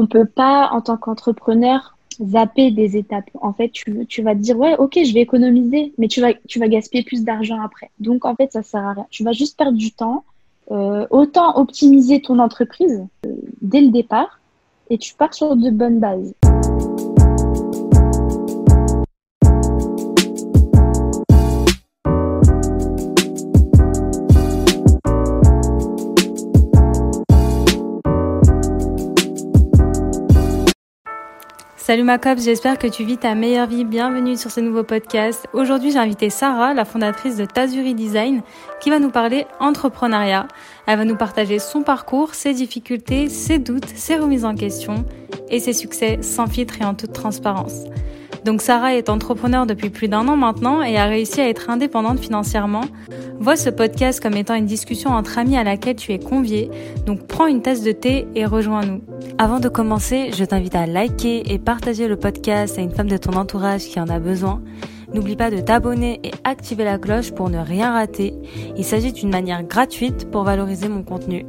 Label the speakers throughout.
Speaker 1: on peut pas, en tant qu'entrepreneur, zapper des étapes. En fait, tu, vas dire, ouais, ok, je vais économiser, mais tu vas, tu gaspiller plus d'argent après. Donc, en fait, ça sert à rien. Tu vas juste perdre du temps. Euh, autant optimiser ton entreprise euh, dès le départ et tu pars sur de bonnes bases.
Speaker 2: Salut ma j'espère que tu vis ta meilleure vie. Bienvenue sur ce nouveau podcast. Aujourd'hui, j'ai invité Sarah, la fondatrice de Tazuri Design, qui va nous parler entrepreneuriat. Elle va nous partager son parcours, ses difficultés, ses doutes, ses remises en question et ses succès sans filtre et en toute transparence. Donc Sarah est entrepreneur depuis plus d'un an maintenant et a réussi à être indépendante financièrement. Vois ce podcast comme étant une discussion entre amis à laquelle tu es convié, donc prends une tasse de thé et rejoins-nous. Avant de commencer, je t'invite à liker et partager le podcast à une femme de ton entourage qui en a besoin. N'oublie pas de t'abonner et activer la cloche pour ne rien rater. Il s'agit d'une manière gratuite pour valoriser mon contenu.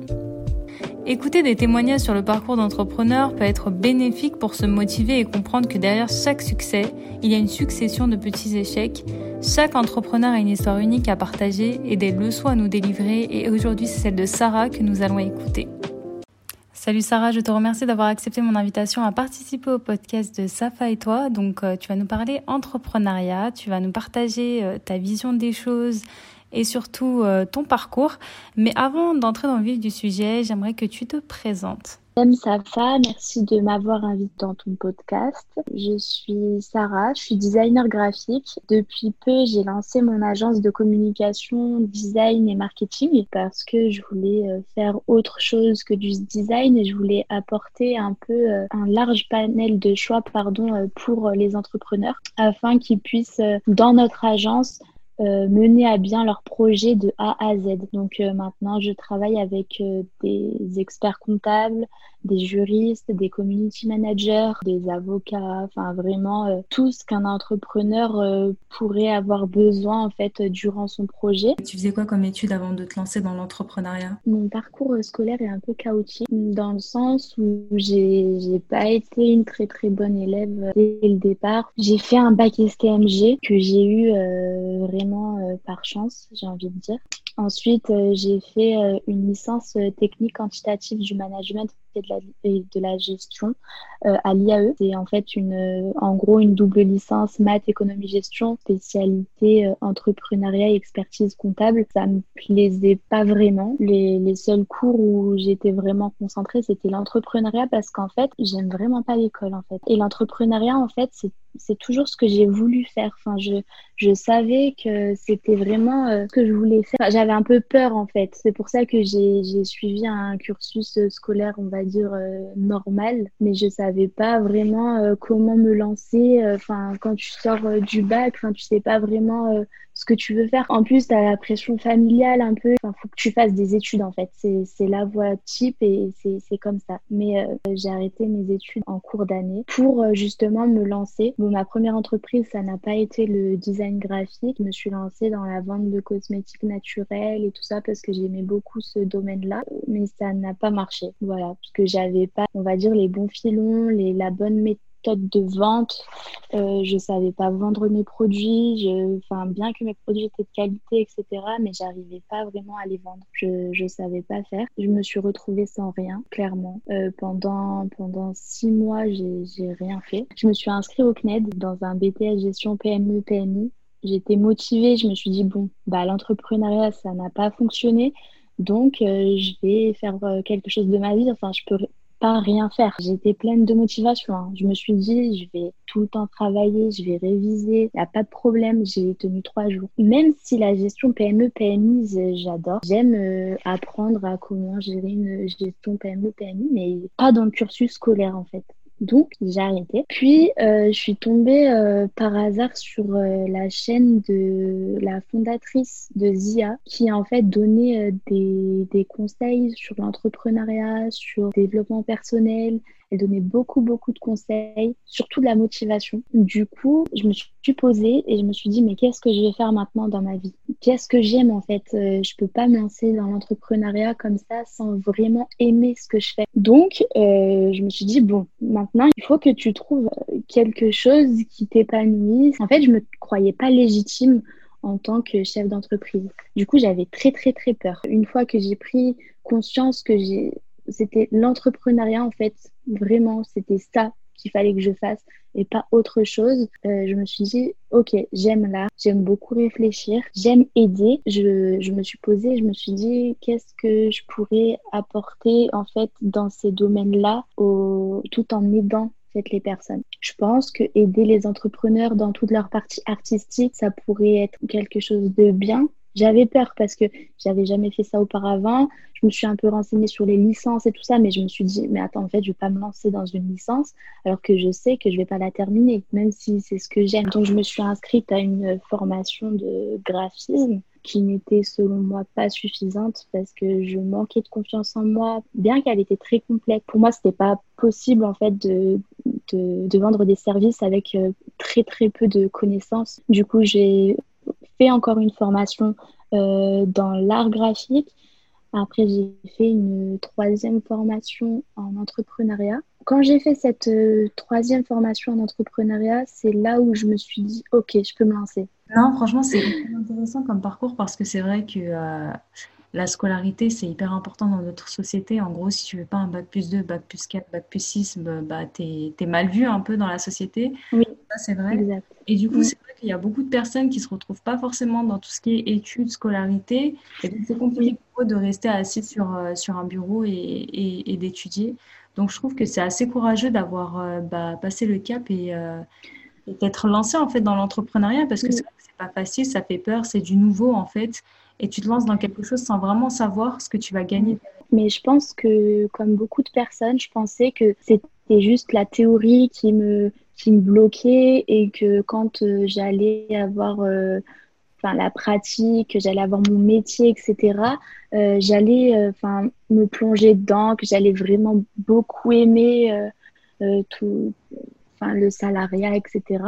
Speaker 2: Écouter des témoignages sur le parcours d'entrepreneur peut être bénéfique pour se motiver et comprendre que derrière chaque succès, il y a une succession de petits échecs. Chaque entrepreneur a une histoire unique à partager et des leçons à nous délivrer et aujourd'hui c'est celle de Sarah que nous allons écouter. Salut Sarah, je te remercie d'avoir accepté mon invitation à participer au podcast de Safa et toi. Donc euh, tu vas nous parler entrepreneuriat, tu vas nous partager euh, ta vision des choses et surtout euh, ton parcours. Mais avant d'entrer dans le vif du sujet, j'aimerais que tu te présentes.
Speaker 1: Salut Safa, merci de m'avoir invité dans ton podcast. Je suis Sarah, je suis designer graphique. Depuis peu, j'ai lancé mon agence de communication, design et marketing parce que je voulais euh, faire autre chose que du design et je voulais apporter un peu euh, un large panel de choix pardon, pour les entrepreneurs afin qu'ils puissent, dans notre agence, euh, mener à bien leur projet de A à Z. Donc euh, maintenant, je travaille avec euh, des experts comptables, des juristes, des community managers, des avocats, enfin vraiment tout ce qu'un entrepreneur pourrait avoir besoin en fait durant son projet.
Speaker 2: Tu faisais quoi comme étude avant de te lancer dans l'entrepreneuriat?
Speaker 1: Mon parcours scolaire est un peu chaotique dans le sens où j'ai pas été une très très bonne élève dès le départ. J'ai fait un bac STMG que j'ai eu vraiment euh, par chance, j'ai envie de dire. Ensuite, euh, j'ai fait euh, une licence technique quantitative du management et de la, de la gestion à l'IAE. C'est en fait une, en gros une double licence maths, économie, gestion, spécialité entrepreneuriat et expertise comptable. Ça me plaisait pas vraiment. Les, les seuls cours où j'étais vraiment concentrée, c'était l'entrepreneuriat parce qu'en fait, j'aime vraiment pas l'école en fait. Et l'entrepreneuriat, en fait, c'est c'est toujours ce que j'ai voulu faire. Enfin, je, je savais que c'était vraiment euh, ce que je voulais faire. J'avais un peu peur en fait. C'est pour ça que j'ai suivi un cursus scolaire, on va dire, euh, normal. Mais je savais pas vraiment euh, comment me lancer. Enfin, quand tu sors du bac, enfin, tu sais pas vraiment ce que tu veux faire. En plus, tu as la pression familiale un peu. Enfin, faut que tu fasses des études en fait. C'est la voie type et c'est comme ça. Mais j'ai arrêté mes études en cours d'année pour justement me lancer ma première entreprise, ça n'a pas été le design graphique. Je me suis lancée dans la vente de cosmétiques naturels et tout ça parce que j'aimais beaucoup ce domaine-là, mais ça n'a pas marché. Voilà, que j'avais pas, on va dire, les bons filons, les, la bonne méthode de vente. Euh, je savais pas vendre mes produits. Enfin, bien que mes produits étaient de qualité, etc., mais j'arrivais pas vraiment à les vendre. Je, je savais pas faire. Je me suis retrouvée sans rien, clairement. Euh, pendant, pendant six mois, j'ai rien fait. Je me suis inscrite au CNED dans un BTS gestion PME, PMI. J'étais motivée. Je me suis dit, bon, bah, l'entrepreneuriat, ça n'a pas fonctionné. Donc, euh, je vais faire euh, quelque chose de ma vie. Enfin, je peux pas rien faire. J'étais pleine de motivation. Hein. Je me suis dit, je vais tout le temps travailler, je vais réviser, il n'y a pas de problème. J'ai tenu trois jours. Même si la gestion PME, PMI, j'adore. J'aime euh, apprendre à comment gérer une gestion PME, PMI, mais pas dans le cursus scolaire en fait. Donc, j'ai arrêté. Puis, euh, je suis tombée euh, par hasard sur euh, la chaîne de la fondatrice de ZIA, qui en fait donné des, des, conseils sur l'entrepreneuriat, sur le développement personnel. Elle donnait beaucoup, beaucoup de conseils, surtout de la motivation. Du coup, je me suis posée et je me suis dit, mais qu'est-ce que je vais faire maintenant dans ma vie? Qu'est-ce que j'aime en fait? Euh, Je peux pas me lancer dans l'entrepreneuriat comme ça sans vraiment aimer ce que je fais. Donc, euh, je me suis dit, bon, maintenant, il faut que tu trouves quelque chose qui t'épanouisse. En fait, je me croyais pas légitime en tant que chef d'entreprise. Du coup, j'avais très très très peur. Une fois que j'ai pris conscience que j'ai c'était l'entrepreneuriat en fait, vraiment, c'était ça qu'il fallait que je fasse et pas autre chose. Euh, je me suis dit, ok, j'aime là, j'aime beaucoup réfléchir, j'aime aider. Je, je, me suis posée, je me suis dit, qu'est-ce que je pourrais apporter en fait dans ces domaines-là, tout en aidant les personnes. Je pense que aider les entrepreneurs dans toute leur partie artistique, ça pourrait être quelque chose de bien. J'avais peur parce que j'avais jamais fait ça auparavant. Je me suis un peu renseignée sur les licences et tout ça, mais je me suis dit, mais attends, en fait, je vais pas me lancer dans une licence alors que je sais que je vais pas la terminer, même si c'est ce que j'aime. Donc, je me suis inscrite à une formation de graphisme qui n'était selon moi pas suffisante parce que je manquais de confiance en moi, bien qu'elle était très complète. Pour moi, c'était pas possible en fait de, de, de, vendre des services avec euh, très très peu de connaissances. Du coup, j'ai fait encore une formation euh, dans l'art graphique. Après, j'ai fait une troisième formation en entrepreneuriat. Quand j'ai fait cette euh, troisième formation en entrepreneuriat, c'est là où je me suis dit, OK, je peux me lancer.
Speaker 2: Non, franchement, c'est intéressant comme parcours parce que c'est vrai que euh, la scolarité, c'est hyper important dans notre société. En gros, si tu veux pas un bac plus 2, bac plus 4, bac plus 6, bah, bah tu es, mal vu un peu dans la société.
Speaker 1: Oui,
Speaker 2: ça c'est vrai. Et du coup, c'est vrai qu'il y a beaucoup de personnes qui se retrouvent pas forcément dans tout ce qui est études, scolarité. Et donc, c'est compliqué pour eux de rester assis sur, euh, sur un bureau et, et, d'étudier. Donc, je trouve que c'est assez courageux d'avoir euh, bah, passé le cap et, et d'être lancé en fait dans l'entrepreneuriat parce que c'est pas facile, ça fait peur, c'est du nouveau en fait, et tu te lances dans quelque chose sans vraiment savoir ce que tu vas gagner.
Speaker 1: Mais je pense que, comme beaucoup de personnes, je pensais que c'était juste la théorie qui me, qui me bloquait et que quand euh, j'allais avoir euh, enfin, la pratique, que j'allais avoir mon métier, etc., euh, j'allais enfin me plonger dedans, que j'allais vraiment beaucoup aimer tout, le salariat, etc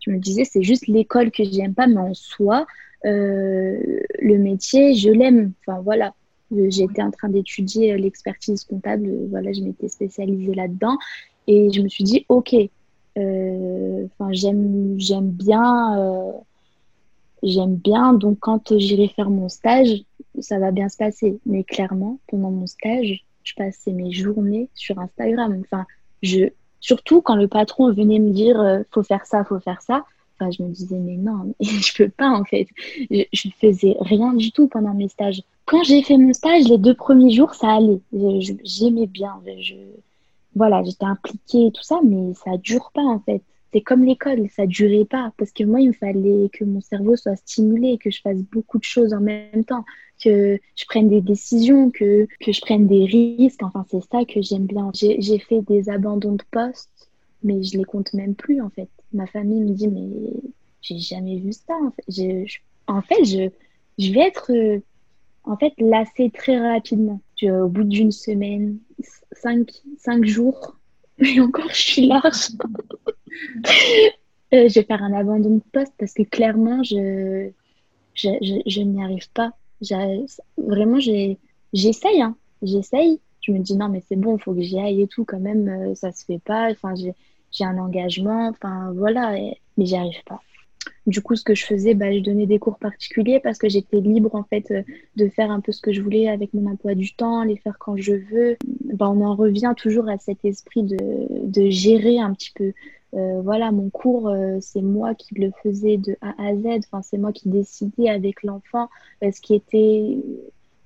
Speaker 1: je me disais, c'est juste l'école que j'aime pas, mais en soi, euh, le métier, je l'aime. Enfin, voilà. J'étais en train d'étudier l'expertise comptable. Voilà, je m'étais spécialisée là-dedans. Et je me suis dit, OK, euh, j'aime, bien. Euh, j'aime bien. Donc, quand j'irai faire mon stage, ça va bien se passer. Mais clairement, pendant mon stage, je passais mes journées sur Instagram. Enfin, je, Surtout quand le patron venait me dire euh, faut faire ça, faut faire ça. Enfin, je me disais mais non, je peux pas en fait. Je, je faisais rien du tout pendant mes stages. Quand j'ai fait mon stage, les deux premiers jours, ça allait. J'aimais bien. Je, voilà, j'étais impliquée et tout ça, mais ça dure pas en fait. C'est comme l'école, ça durait pas parce que moi, il me fallait que mon cerveau soit stimulé, que je fasse beaucoup de choses en même temps que je prenne des décisions, que, que je prenne des risques. Enfin, c'est ça que j'aime bien. J'ai fait des abandons de poste, mais je les compte même plus, en fait. Ma famille me dit, mais j'ai jamais vu ça. En fait, je, en fait, je, je vais être en fait lassée très rapidement. au bout d'une semaine, cinq, cinq jours, et encore, je suis large. Euh, je vais faire un abandon de poste parce que clairement, je, je, je, je n'y arrive pas vraiment, j'essaye, hein. j'essaye. Je me dis non, mais c'est bon, il faut que j'y aille et tout, quand même, euh, ça se fait pas. Enfin, j'ai un engagement, enfin voilà, mais j'y arrive pas. Du coup, ce que je faisais, bah, je donnais des cours particuliers parce que j'étais libre en fait euh, de faire un peu ce que je voulais avec mon emploi du temps, les faire quand je veux. Bah, on en revient toujours à cet esprit de, de gérer un petit peu. Euh, voilà, mon cours, euh, c'est moi qui le faisais de A à Z. Enfin, c'est moi qui décidais avec l'enfant ce qui était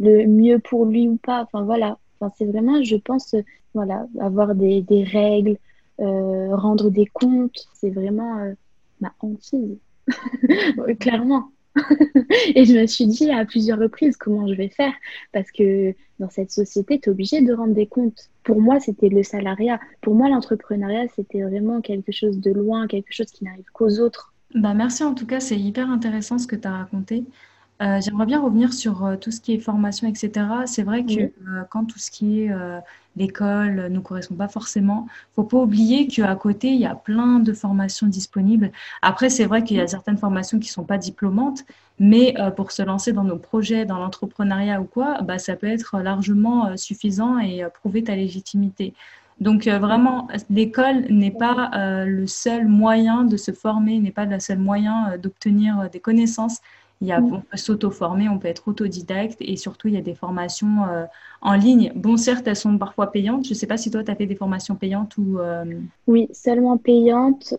Speaker 1: le mieux pour lui ou pas. Enfin, voilà. Enfin, c'est vraiment, je pense, voilà, avoir des, des règles, rendre des comptes, c'est vraiment ma hantise, clairement. et je me suis dit à plusieurs reprises comment je vais faire parce que dans cette société, tu es obligé de rendre des comptes. Pour moi, c'était le salariat. Pour moi, l'entrepreneuriat, c'était vraiment quelque chose de loin, quelque chose qui n'arrive qu'aux autres.
Speaker 2: Bah merci en tout cas, c'est hyper intéressant ce que tu as raconté. Euh, j'aimerais bien revenir sur euh, tout ce qui est formation, etc. C'est vrai que quand tout ce qui est l'école ne nous correspond pas forcément, faut pas oublier qu'à côté, il y a plein de formations disponibles. Après, c'est vrai qu'il y a certaines formations qui sont pas diplômantes, mais pour se lancer dans nos projets, dans l'entrepreneuriat ou quoi, bah, ça peut être largement suffisant et prouver ta légitimité. Donc euh, vraiment, l'école n'est pas euh, le seul moyen de se former, n'est pas le seul moyen euh, d'obtenir des connaissances. Il y a, on peut s'auto-former, on peut être autodidacte et surtout, il y a des formations en ligne. Bon, certes, elles sont parfois payantes. Je ne sais pas si toi, tu as fait des formations payantes ou...
Speaker 1: Oui, seulement payantes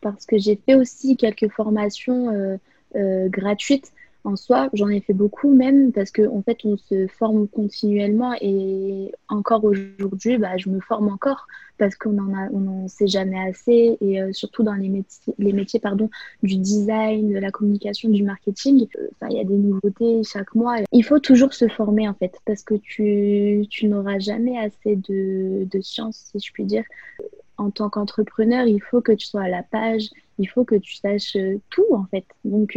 Speaker 1: parce que j'ai fait aussi quelques formations gratuites en soi, j'en ai fait beaucoup même parce qu'en en fait, on se forme continuellement et encore aujourd'hui, bah, je me forme encore parce qu'on en a, on sait jamais assez et euh, surtout dans les métiers, les métiers pardon, du design, de la communication, du marketing, euh, il y a des nouveautés chaque mois. Il faut toujours se former en fait parce que tu, tu n'auras jamais assez de, de science, si je puis dire. En tant qu'entrepreneur, il faut que tu sois à la page, il faut que tu saches euh, tout en fait. Donc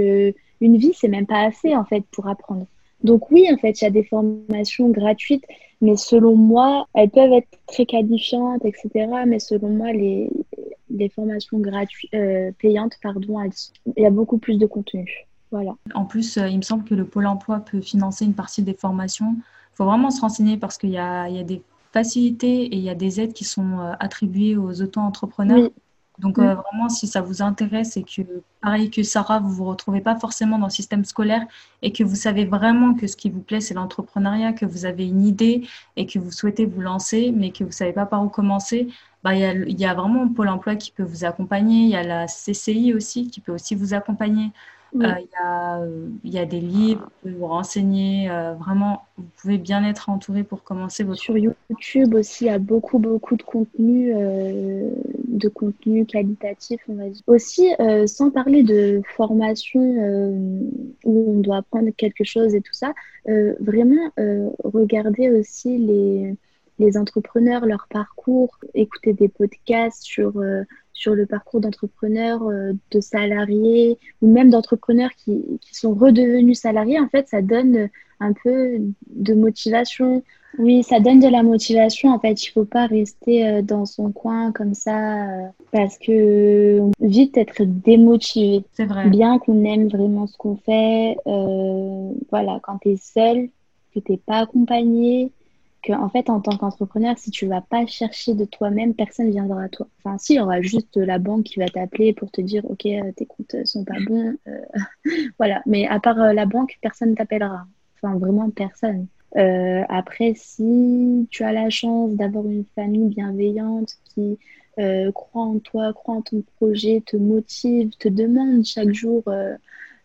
Speaker 1: une vie, c'est même pas assez en fait pour apprendre. Donc oui, en fait, il y a des formations gratuites, mais selon moi, elles peuvent être très qualifiantes, etc. Mais selon moi, les, les formations gratuites, euh, payantes, pardon, il y a beaucoup plus de contenu. Voilà.
Speaker 2: En plus, euh, il me semble que le Pôle emploi peut financer une partie des formations. Il faut vraiment se renseigner parce qu'il y a, il y a des facilités et il y a des aides qui sont euh, attribuées aux auto-entrepreneurs. Donc euh, vraiment, si ça vous intéresse et que, pareil que Sarah, vous vous retrouvez pas forcément dans le système scolaire et que vous savez vraiment que ce qui vous plaît, c'est l'entrepreneuriat, que vous avez une idée et que vous souhaitez vous lancer, mais que vous savez pas par où commencer, bah, il y, a, y a vraiment Pôle emploi qui peut vous accompagner. Il y a la CCI aussi qui peut aussi vous accompagner. Euh, il y, a, des livres, vous vous renseigner. Euh, vraiment, vous pouvez bien être entouré pour commencer votre.
Speaker 1: Sur YouTube aussi, il y a beaucoup, beaucoup de contenu, euh, de contenu qualitatif, on va dire. Aussi, sans parler de formation où on doit apprendre quelque chose et tout ça, vraiment regarder aussi les, les entrepreneurs, leur parcours, écouter des podcasts sur sur le parcours d'entrepreneurs, euh, de salariés ou même d'entrepreneurs qui, qui, sont redevenus salariés, en fait, ça donne un peu de motivation. Oui, ça donne de la motivation. En fait, il faut pas rester euh, dans son coin comme ça euh, parce que vite être démotivé.
Speaker 2: C'est vrai.
Speaker 1: Bien qu'on aime vraiment ce qu'on fait, voilà, quand tu es seul, que tu n'es pas accompagné, que en fait en tant qu'entrepreneur si tu vas pas chercher de toi-même personne viendra à toi. Enfin si il y aura juste la banque qui va t'appeler pour te dire ok euh, tes comptes sont pas bons euh, voilà. Mais à part euh, la banque personne t'appellera. Enfin vraiment personne. Après si tu as la chance d'avoir une famille bienveillante qui croit en toi croit en ton projet te motive te demande chaque jour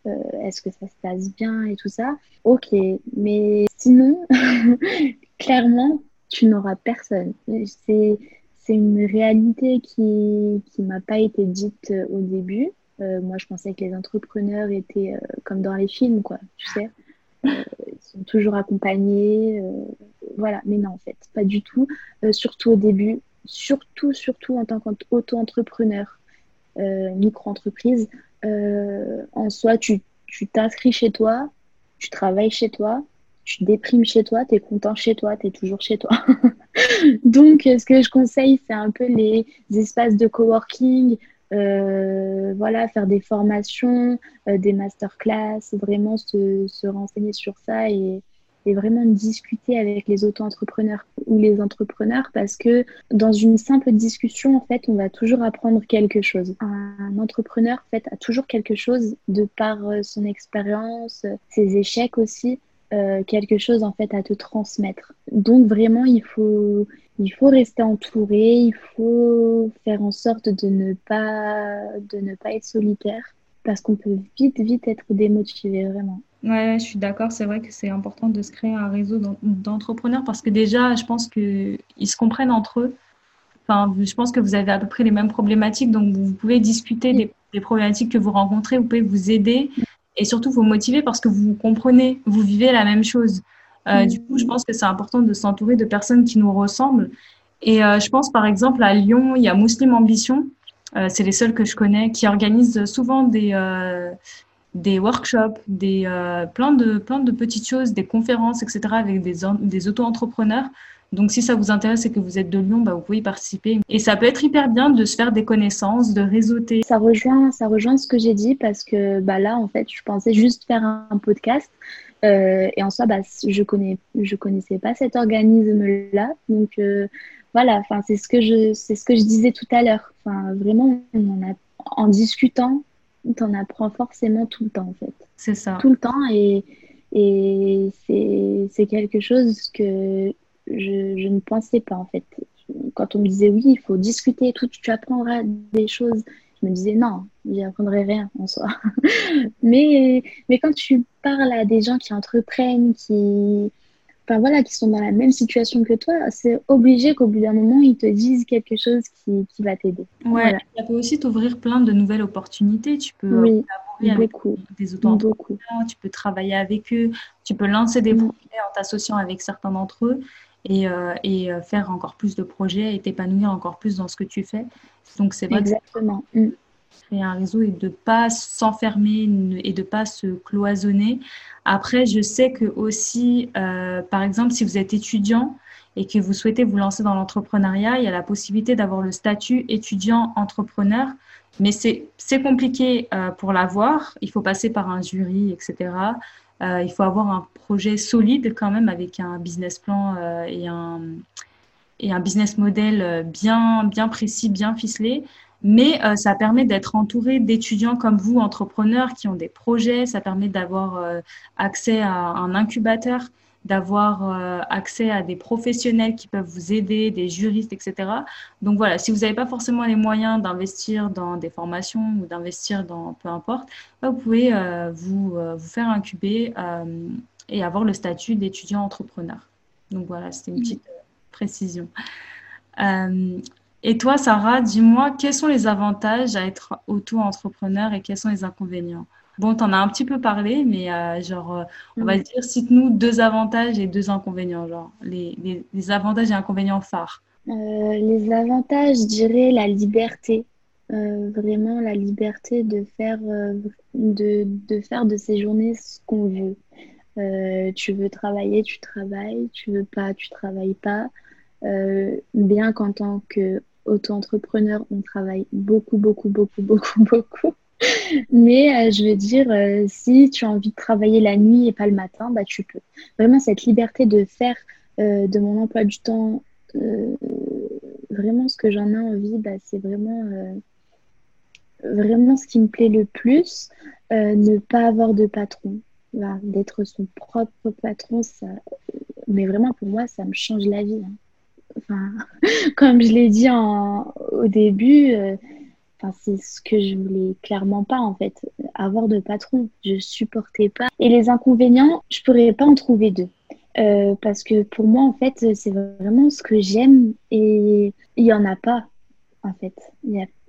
Speaker 1: est-ce que ça se passe bien et tout ça ok. Mais sinon clairement, tu n'auras personne. C'est, c'est une réalité qui ne m'a pas été dite euh, au début. Euh, moi, je pensais que les entrepreneurs étaient euh, comme dans les films, quoi, tu sais. ils sont toujours accompagnés. voilà, mais non, en fait, pas du tout. surtout au début, surtout, surtout en tant qu'auto-entrepreneur, micro-entreprise. en soi, tu, tu t'inscris chez toi, tu travailles chez toi, tu déprimes chez toi, tu es content chez toi, tu es toujours chez toi. Donc, ce que je conseille, c'est un peu les espaces de coworking, euh, voilà, faire des formations, euh, des masterclass, vraiment se, se, renseigner sur ça et, et vraiment discuter avec les auto-entrepreneurs ou les entrepreneurs parce que dans une simple discussion, en fait, on va toujours apprendre quelque chose. Un entrepreneur, en fait, a toujours quelque chose de par euh, son expérience, ses échecs aussi. Euh, quelque chose en fait à te transmettre. Donc vraiment, il faut, il faut rester entouré, il faut faire en sorte de ne pas, de ne pas être solitaire parce qu'on peut vite, vite être démotivé vraiment.
Speaker 2: Ouais, je suis d'accord. C'est vrai que c'est important de se créer un réseau d'entrepreneurs parce que déjà, je pense qu'ils se comprennent entre eux. Enfin, je pense que vous avez à peu près les mêmes problématiques, donc vous pouvez discuter des, des problématiques que vous rencontrez, vous pouvez vous aider et surtout vous motiver parce que vous comprenez, vous vivez la même chose. Euh, Du coup, je pense que c'est important de s'entourer de personnes qui nous ressemblent. Et euh, je pense par exemple à Lyon, il y a Muslim Ambition, euh, c'est les seuls que je connais, qui organisent souvent des, des workshops, des, plein, de, plein de petites choses, des conférences, etc. avec des, des auto-entrepreneurs. Donc, si ça vous intéresse et que vous êtes de Lyon, bah, vous pouvez y participer. Et ça peut être hyper bien de se faire des connaissances, de réseauter.
Speaker 1: Ça rejoint, ça rejoint ce que j'ai dit parce que bah, là, en fait, je pensais juste faire un, podcast. Euh, et en soi, bah, je connais, je connaissais pas cet organisme-là. Donc, euh, voilà, enfin, c'est ce que je, c'est ce que je disais tout à l'heure. Enfin, vraiment, on a, en discutant, tu en apprends forcément tout le temps, en fait.
Speaker 2: C'est ça.
Speaker 1: Tout le temps. Et, et c'est quelque chose que je, ne pensais pas en fait. Quand on me disait oui, il faut discuter, tout, tu apprendras des choses, je me disais non, j'apprendrai rien en soi. mais, mais quand tu parles à des gens qui entreprennent, qui, enfin voilà, qui sont dans la même situation que toi, c'est obligé qu'au bout d'un moment, ils te disent quelque chose qui, qui va t'aider.
Speaker 2: Ouais, ça peut aussi t'ouvrir plein de nouvelles opportunités. Tu peux oui, avec des auto tu peux travailler avec eux, tu peux lancer des mm. projets en t'associant avec certains d'entre eux et, euh, et euh, faire encore plus de projets et t'épanouir encore plus dans ce que tu fais. Donc, c'est vrai
Speaker 1: Exactement. Mm.
Speaker 2: créer un réseau et de pas s'enfermer et de pas se cloisonner. Après, je sais que aussi, euh, par exemple, si vous êtes étudiant et que vous souhaitez vous lancer dans l'entrepreneuriat, il y a la possibilité d'avoir le statut étudiant-entrepreneur. Mais c'est compliqué euh, pour l'avoir. Il faut passer par un jury, etc. Euh, il faut avoir un projet solide quand même avec un business plan euh, et, un, business model euh, bien, bien précis, bien ficelé. Mais ça permet d'être entouré d'étudiants comme vous, entrepreneurs, qui ont des projets. Ça permet d'avoir accès à un incubateur d'avoir euh, accès à des professionnels qui peuvent vous aider, des juristes, etc. Donc voilà, si vous n'avez pas forcément les moyens d'investir dans des formations ou d'investir dans peu importe, bah, vous pouvez euh, vous, euh, vous faire incuber et avoir le statut d'étudiant entrepreneur. Donc voilà, c'était une petite précision. et toi, Sarah, dis-moi, quels sont les avantages à être auto-entrepreneur et quels sont les inconvénients? Bon, tu en as un petit peu parlé, mais euh, genre, euh, on va dire, cite-nous deux avantages et deux inconvénients, genre, les, les, avantages et inconvénients phares.
Speaker 1: Euh, les avantages, je dirais la liberté. vraiment la liberté de faire, de, de, faire de ces journées ce qu'on veut. tu veux travailler, tu travailles. Tu veux pas, tu travailles pas. bien qu'en tant qu'auto-entrepreneur, on travaille beaucoup, beaucoup, beaucoup, beaucoup, beaucoup. Mais euh, je veux dire, euh, si tu as envie de travailler la nuit et pas le matin, bah, tu peux. Vraiment, cette liberté de faire euh, de mon emploi du temps vraiment ce que j'en ai envie, bah, c'est vraiment, vraiment ce qui me plaît le plus. ne pas avoir de patron, d'être son propre patron, mais vraiment pour moi, ça me change la vie. Hein. Comme je l'ai dit au début, c'est ce que je voulais clairement pas en fait, avoir de patron. Je supportais pas. Et les inconvénients, je pourrais pas en trouver deux. Euh, parce que pour moi, en fait, c'est vraiment ce que j'aime et il y en a pas, en fait.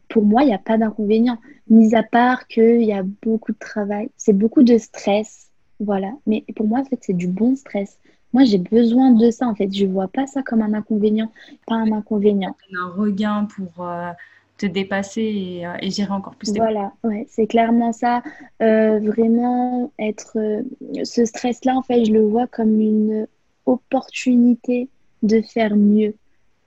Speaker 1: pour moi, il n'y a pas d'inconvénients. Mis à part qu'il y a beaucoup de travail, c'est beaucoup de stress, voilà. Mais pour moi, en fait, c'est du bon stress. Moi, j'ai besoin de ça, en fait. Je vois pas ça comme un inconvénient, pas un inconvénient.
Speaker 2: Un regain pour... Euh, te dépasser et, euh, gérer encore plus.
Speaker 1: Voilà, ouais, c'est clairement ça. Euh, vraiment être euh, ce stress-là, en fait, je le vois comme une opportunité de faire mieux,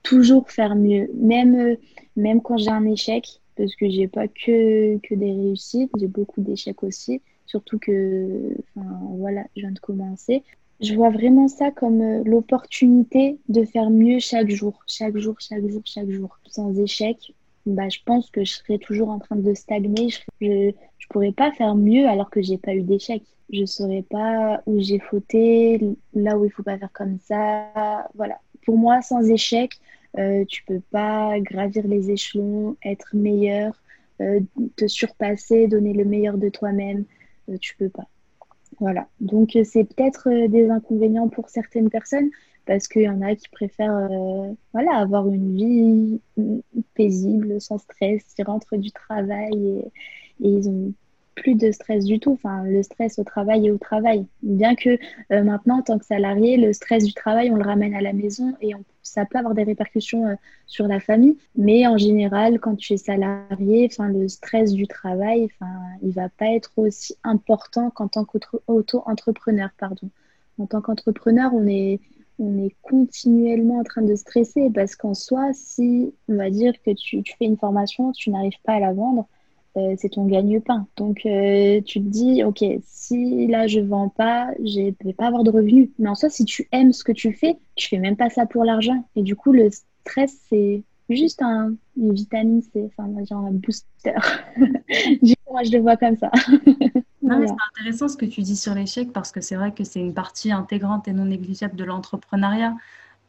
Speaker 1: toujours faire mieux, même même quand j'ai un échec, parce que j'ai pas que que des réussites, j'ai beaucoup d'échecs aussi, surtout que, enfin, voilà, je viens de commencer. Je vois vraiment ça comme l'opportunité de faire mieux chaque jour, chaque jour, chaque jour, chaque jour. Sans échec, bah, je pense que je serais toujours en train de stagner. Je ne pourrais pas faire mieux alors que j'ai pas eu d'échec. Je saurais pas où j'ai fauté, là où il faut pas faire comme ça. Voilà. Pour moi, sans échec, euh, tu peux pas gravir les échelons, être meilleur, euh, te surpasser, donner le meilleur de toi-même. Euh, tu peux pas. Voilà. Donc, c'est peut-être euh, des inconvénients pour certaines personnes, parce qu'il y en a qui préfèrent euh, voilà, avoir une vie paisible, sans stress, ils rentrent du travail et, ils ont plus de stress du tout, enfin le stress au travail et au travail. Bien que euh, maintenant, en tant que salarié, le stress du travail, on le ramène à la maison et ça peut avoir des répercussions euh, sur la famille, mais en général, quand tu es salarié, enfin, le stress du travail, enfin, il va pas être aussi important qu'en tant qu'auto-entrepreneur, pardon. En tant qu'entrepreneur, on est, on est continuellement en train de stresser parce qu'en soi, si on va dire que tu, fais une formation, tu n'arrives pas à la vendre, euh, c'est ton gagne-pain. Donc, euh, tu te dis, OK, si là, je vends pas, je ne vais pas avoir de revenus. Mais en soi, si tu aimes ce que tu fais, tu fais même pas ça pour l'argent. Et du coup, le stress, c'est juste un, une vitamine C, enfin, dire un booster. du coup, moi, je le vois comme ça.
Speaker 2: C'est intéressant ce que tu dis sur l'échec parce que c'est vrai que c'est une partie intégrante et non négligeable de l'entrepreneuriat.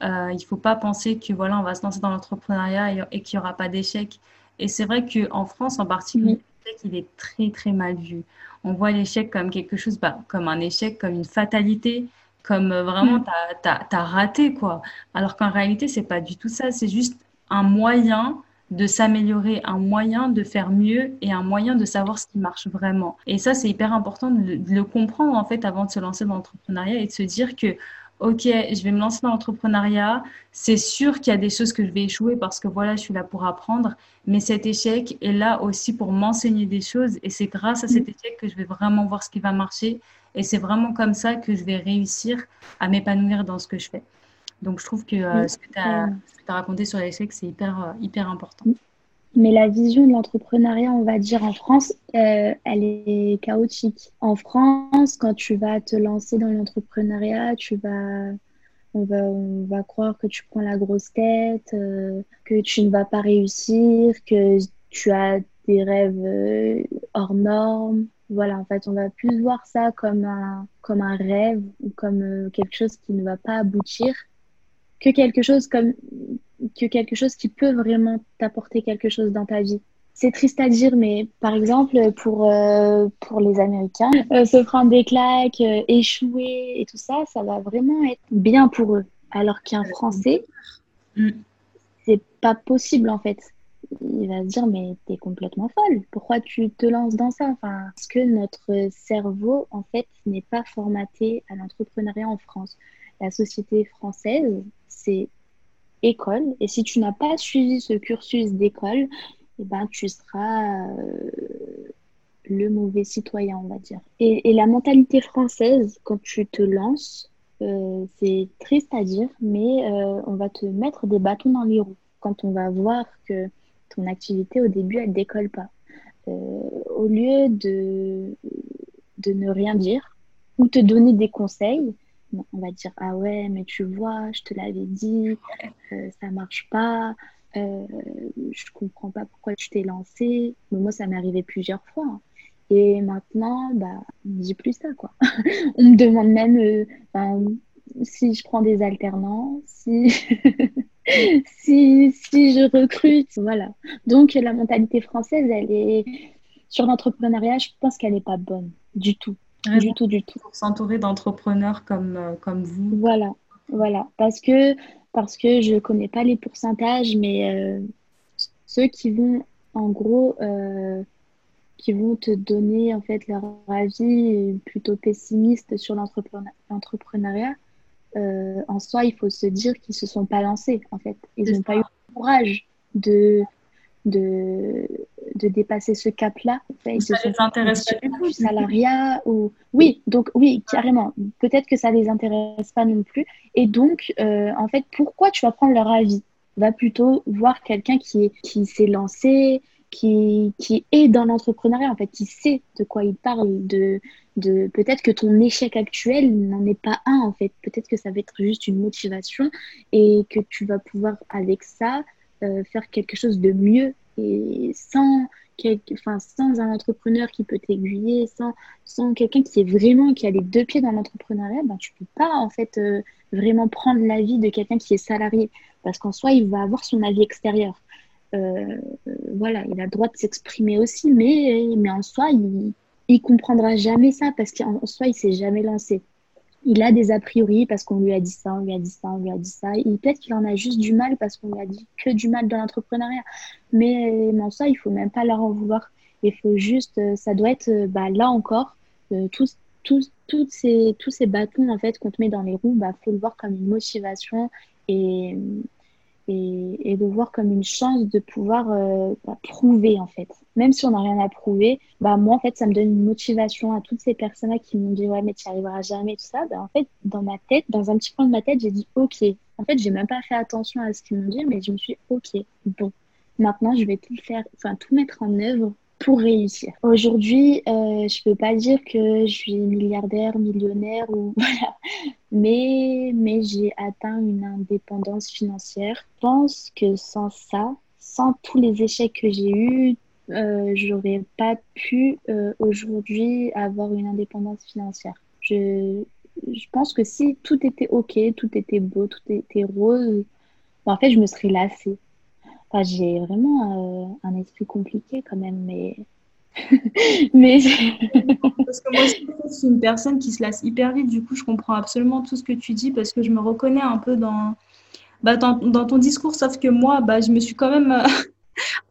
Speaker 2: Euh, il ne faut pas penser que voilà, on va se lancer dans l'entrepreneuriat et, et qu'il n'y aura pas d'échec. Et c'est vrai qu'en France en particulier, l'échec, il est très très mal vu. On voit l'échec comme quelque chose, bah, comme un échec, comme une fatalité, comme euh, vraiment mm. tu as, raté quoi. Alors qu'en réalité, c'est pas du tout ça. C'est juste un moyen de s'améliorer, un moyen de faire mieux et un moyen de savoir ce qui marche vraiment. Et ça, c'est hyper important de le comprendre en fait avant de se lancer dans l'entrepreneuriat et de se dire que ok, je vais me lancer dans l'entrepreneuriat. C'est sûr qu'il y a des choses que je vais échouer parce que voilà, je suis là pour apprendre. Mais cet échec est là aussi pour m'enseigner des choses. Et c'est grâce à cet mm. échec que je vais vraiment voir ce qui va marcher. Et c'est vraiment comme ça que je vais réussir à m'épanouir dans ce que je fais. Donc, je trouve que euh, ce que tu as, raconté sur l'échec, c'est hyper, euh, hyper important. Mm.
Speaker 1: Mais la vision de l'entrepreneuriat, on va dire en France, euh, elle est chaotique. En France, quand tu vas te lancer dans l'entrepreneuriat, tu vas, on va, on va croire que tu prends la grosse tête, euh, que tu ne vas pas réussir, que tu as des rêves euh, hors normes. Voilà, en fait, on va plus voir ça comme un, comme un rêve ou comme quelque chose qui ne va pas aboutir que quelque chose comme que quelque chose qui peut vraiment t'apporter quelque chose dans ta vie. C'est triste à dire, mais par exemple, pour, euh, pour les Américains, euh, se prendre des claques, euh, échouer et tout ça, ça va vraiment être bien pour eux. Alors qu'un Français, mm. c'est pas possible en fait. Il va se dire, mais t'es complètement folle. Pourquoi tu te lances dans ça? Enfin, Parce que notre cerveau, en fait, n'est pas formaté à l'entrepreneuriat en France. La société française, c'est école. Et si tu n'as pas suivi ce cursus d'école, eh ben, tu seras euh, le mauvais citoyen, on va dire. Et, la mentalité française, quand tu te lances, euh, c'est triste à dire, mais euh, on va te mettre des bâtons dans les roues quand on va voir que ton activité au début, elle décolle pas. au lieu de, de ne rien dire ou te donner des conseils, on va dire ah ouais mais tu vois je te l'avais dit euh, ça marche pas euh, je comprends pas pourquoi tu t'es lancé. Mais moi ça m'est arrivé plusieurs fois hein. et maintenant bah on me dit plus ça quoi. On me demande même euh, si je prends des alternants si si si je recrute voilà. Donc la mentalité française elle est sur l'entrepreneuriat je pense qu'elle n'est pas bonne du tout du tout, du tout.
Speaker 2: Pour s'entourer d'entrepreneurs comme, euh, comme vous.
Speaker 1: Voilà, voilà. Parce que, parce que je ne connais pas les pourcentages, mais euh, ceux qui vont, en gros, euh, qui vont te donner en fait leur avis plutôt pessimiste sur l'entrepreneuriat, en soi, il faut se dire qu'ils ne se sont pas lancés, en fait. Ils n'ont pas eu le courage de, de, de dépasser ce cap-là.
Speaker 2: Ça les intéresse pas
Speaker 1: du salariat ou oui, donc oui, carrément. Peut-être que ça les intéresse pas non plus. Et donc, euh, en fait, pourquoi tu vas prendre leur avis? Va plutôt voir quelqu'un qui qui s'est lancé, qui, qui est dans l'entrepreneuriat, en fait, qui sait de quoi il parle, de, de peut-être que ton échec actuel n'en est pas un, en fait. Peut-être que ça va être juste une motivation et que tu vas pouvoir, avec ça, faire quelque chose de mieux et sans, enfin, sans un entrepreneur qui peut t'aiguiller, sans, sans quelqu'un qui est vraiment qui a les deux pieds dans l'entrepreneuriat, ben, tu peux pas en fait euh, vraiment prendre l'avis de quelqu'un qui est salarié parce qu'en soi il va avoir son avis extérieur. Euh, voilà, il a le droit de s'exprimer aussi, mais, mais en soi il, il comprendra jamais ça parce qu'en soi il s'est jamais lancé il a des a priori parce qu'on lui a dit ça, on lui a dit ça, on lui a dit ça. Peut-être qu'il en a juste du mal parce qu'on lui a dit que du mal dans l'entrepreneuriat. Mais non, ça, il faut même pas leur en vouloir. Il faut juste, euh, ça doit être, euh, bah, là encore, euh, tous, tous, tous, ces, tous ces bâtons en fait qu'on te met dans les roues, bah faut le voir comme une motivation et, et, de voir comme une chance de pouvoir euh, bah, prouver en fait. Même si on n'a rien à prouver, bah moi en fait ça me donne une motivation à toutes ces personnes-là qui m'ont dit ouais mais tu arriveras jamais tout ça. Bah, en fait dans ma tête, dans un petit coin de ma tête, j'ai dit ok. En fait j'ai même pas fait attention à ce qu'ils m'ont dit, mais je me suis ok bon maintenant je vais tout faire, enfin tout mettre en œuvre pour réussir. Aujourd'hui, euh, je peux pas dire que je suis milliardaire, millionnaire ou voilà, mais mais j'ai atteint une indépendance financière. Je pense que sans ça, sans tous les échecs que j'ai eus, euh, j'aurais pas pu euh, aujourd'hui avoir une indépendance financière. Je je pense que si tout était ok, tout était beau, tout était rose, en fait, je me serais lassée j'ai vraiment euh, un esprit compliqué quand même, mais. mais.
Speaker 2: parce que moi je suis une personne qui se lasse hyper vite. Du coup, je comprends absolument tout ce que tu dis parce que je me reconnais un peu dans, bah, dans, ton discours. Sauf que moi, bah, je me suis quand même.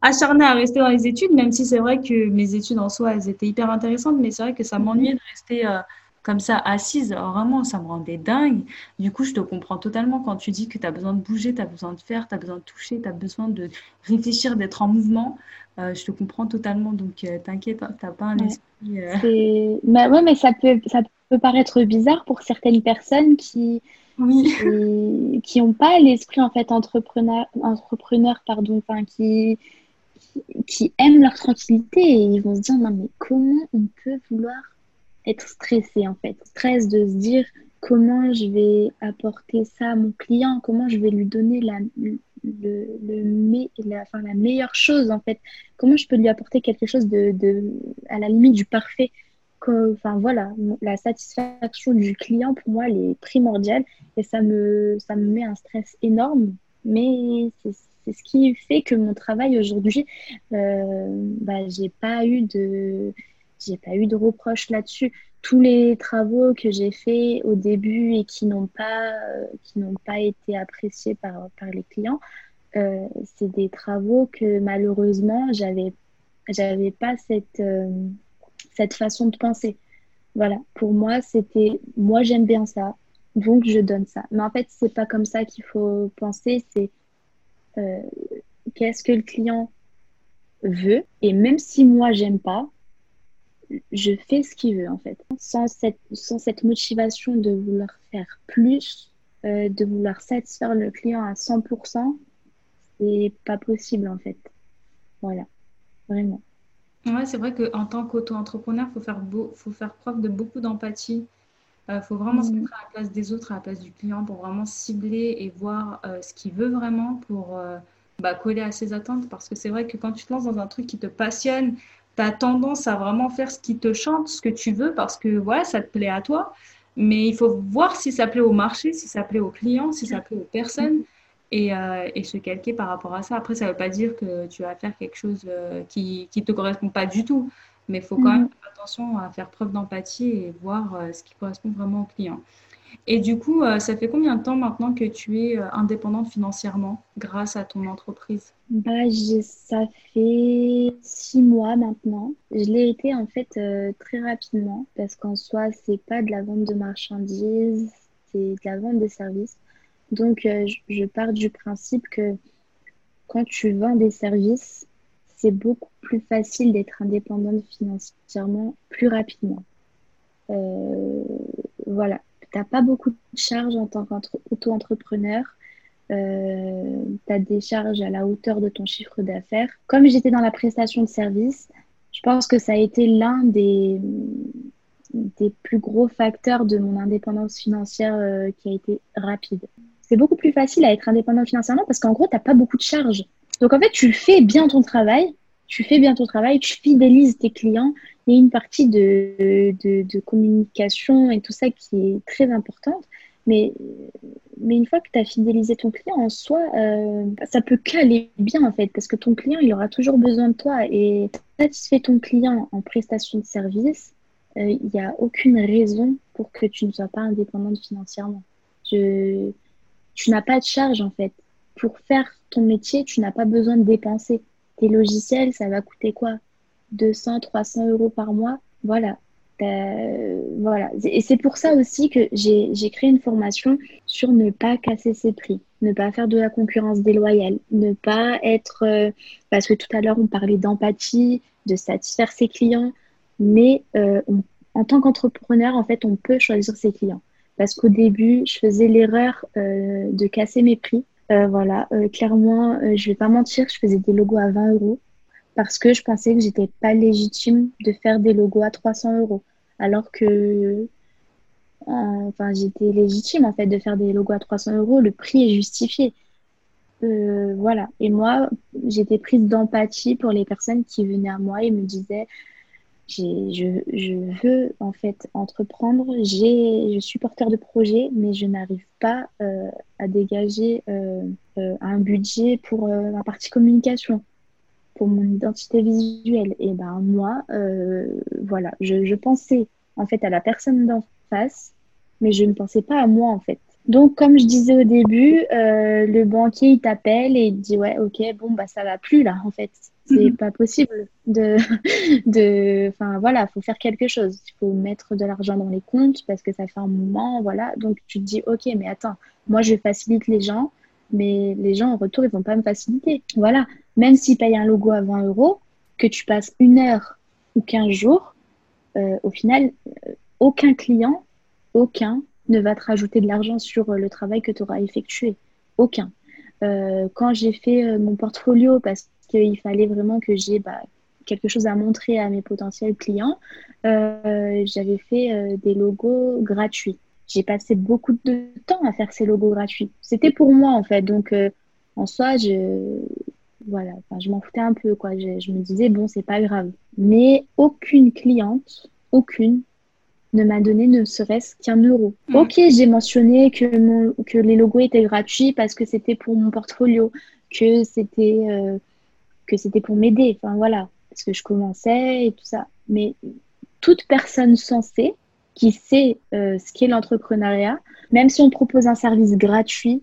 Speaker 2: acharnée à rester dans les études, même si c'est vrai que mes études en soi, elles étaient hyper intéressantes, mais c'est vrai que ça m'ennuyait de rester euh, comme ça assise, vraiment, ça me rendait dingue. Du coup, je te comprends totalement quand tu dis que tu as besoin de bouger, tu as besoin de faire, tu as besoin de toucher, tu as besoin de réfléchir, d'être en mouvement. Euh, je te comprends totalement, donc euh, t'inquiète, hein, tu n'as pas un esprit.
Speaker 1: Euh... Bah, ouais, mais ça peut, ça peut paraître bizarre pour certaines personnes qui oui. qui n'ont pas l'esprit en fait entrepreneur, entrepreneur pardon, enfin, qui, qui aiment leur tranquillité et ils vont se dire non mais comment on peut vouloir être stressé en fait. Stress de se dire comment je vais apporter ça à mon client, comment je vais lui donner la, le, le, enfin, la meilleure chose en fait, comment je peux lui apporter quelque chose de, de à la limite du parfait. Enfin voilà, la satisfaction du client pour moi elle est primordiale et ça me, ça me met un stress énorme, mais c'est ce qui fait que mon travail aujourd'hui, euh, bah, j'ai pas eu de j'ai pas eu de reproches là-dessus. Tous les travaux que j'ai faits au début et qui n'ont pas, euh, qui n'ont pas été appréciés par, par les clients, euh, c'est des travaux que malheureusement, j'avais, j'avais pas cette, euh, cette façon de penser. Voilà, pour moi, c'était moi j'aime bien ça, donc je donne ça. Mais en fait, c'est pas comme ça qu'il faut penser, c'est qu'est-ce que le client veut et même si moi j'aime pas, je fais ce qu'il veut en fait. Sans cette, sans cette motivation de vouloir faire plus, euh, de vouloir satisfaire le client à 100%, c'est pas possible en fait. Voilà, vraiment.
Speaker 2: Ouais, c'est vrai qu'en tant qu'auto-entrepreneur, il faut faire, faut faire preuve de beaucoup d'empathie. Il euh, faut vraiment se mm. mettre à la place des autres, à la place du client pour vraiment cibler et voir euh, ce qu'il veut vraiment pour bah, coller à ses attentes. Parce que c'est vrai que quand tu te lances dans un truc qui te passionne, tu as tendance à vraiment faire ce qui te chante, ce que tu veux, parce que voilà, ça te plaît à toi. Mais il faut voir si ça plaît au marché, si ça plaît aux clients, si ça plaît aux personnes et, euh, et se calquer par rapport à ça. Après, ça ne veut pas dire que tu vas faire quelque chose euh, qui ne te correspond pas du tout. Mais il faut quand même faire attention à faire preuve d'empathie et voir euh, ce qui correspond vraiment aux clients. Et du coup, euh, ça fait combien de temps maintenant que tu es euh, indépendante financièrement grâce à ton entreprise?
Speaker 1: Bah, Ça fait six mois maintenant. Je l'ai été en fait euh, très rapidement parce qu'en soi, c'est pas de la vente de marchandises, c'est de la vente de services. Donc, je pars du principe que quand tu vends des services, c'est beaucoup plus facile d'être indépendante financièrement plus rapidement. voilà, tu n'as pas beaucoup de charges en tant qu'auto-entrepreneur. Euh, tu as des charges à la hauteur de ton chiffre d'affaires. Comme j'étais dans la prestation de service, je pense que ça a été l'un des, des plus gros facteurs de mon indépendance financière euh, qui a été rapide. C'est beaucoup plus facile à être indépendant financièrement parce qu'en gros, tu n'as pas beaucoup de charges. Donc en fait, tu fais bien ton travail, tu fais bien ton travail, tu fidélises tes clients. Il y a une partie de, communication et tout ça qui est très importante. Mais, une fois que tu as fidélisé ton client en soi, euh, ça peut caler bien en fait, parce que ton client, il aura toujours besoin de toi. Et satisfait ton client en prestation de service, euh, il n'y a aucune raison pour que tu ne sois pas indépendante financièrement. tu n'as pas de charge en fait. Pour faire ton métier, tu n'as pas besoin de dépenser. Tes logiciels, ça va coûter quoi? 200, 300 euros par mois Voilà. voilà. Et c'est pour ça aussi que j'ai créé une formation sur ne pas casser ses prix, ne pas faire de la concurrence déloyale, ne pas être... Euh, parce que tout à l'heure, on parlait d'empathie, de satisfaire ses clients, mais euh, en tant qu'entrepreneur, en fait, on peut choisir ses clients. Parce qu'au début, je faisais l'erreur euh, de casser mes prix. voilà, clairement, je vais pas mentir, je faisais des logos à 20 euros parce que je pensais que j'étais pas légitime de faire des logos à 300 euros, alors que euh, enfin j'étais légitime en fait de faire des logos à 300 euros, le prix est justifié. Euh, voilà. Et moi, j'étais prise d'empathie pour les personnes qui venaient à moi et me disaient je, je, veux en fait entreprendre, je suis porteur de projet, mais je n'arrive pas euh, à dégager un budget pour la partie communication pour mon identité visuelle. Et ben moi, euh, voilà, je, pensais en fait à la personne d'en face, mais je ne pensais pas à moi en fait. Donc, comme je disais au début, euh, le banquier il t'appelle et il dit ouais, ok, bon bah ça va plus là en fait. C'est mhm. pas possible de, de, enfin voilà, faut faire quelque chose. Il faut mettre de l'argent dans les comptes parce que ça fait un moment, voilà. Donc tu te dis ok, mais attends, moi je facilite les gens, mais les gens en retour ils vont pas me faciliter. Voilà même s'ils payent un logo à 20 euros, que tu passes une heure ou 15 jours, euh, au final, euh, aucun client, aucun ne va te rajouter de l'argent sur euh, le travail que tu auras effectué. Aucun. quand j'ai fait mon portfolio, parce qu'il fallait vraiment que j'ai bah, quelque chose à montrer à mes potentiels clients, j'avais fait des logos gratuits. J'ai passé beaucoup de temps à faire ces logos gratuits. C'était pour moi, en fait. Donc, en soi, je, voilà, enfin, je m'en foutais un peu, quoi. Je, me disais, bon, c'est pas grave. Mais aucune cliente, aucune, ne m'a donné ne serait-ce qu'un euro. Mm. Ok, j'ai mentionné que, mon, que les logos étaient gratuits parce que c'était pour mon portfolio, que c'était euh, que c'était pour m'aider. Enfin voilà, parce que je commençais et tout ça. Mais toute personne sensée qui sait euh, ce qu'est l'entrepreneuriat, même si on propose un service gratuit,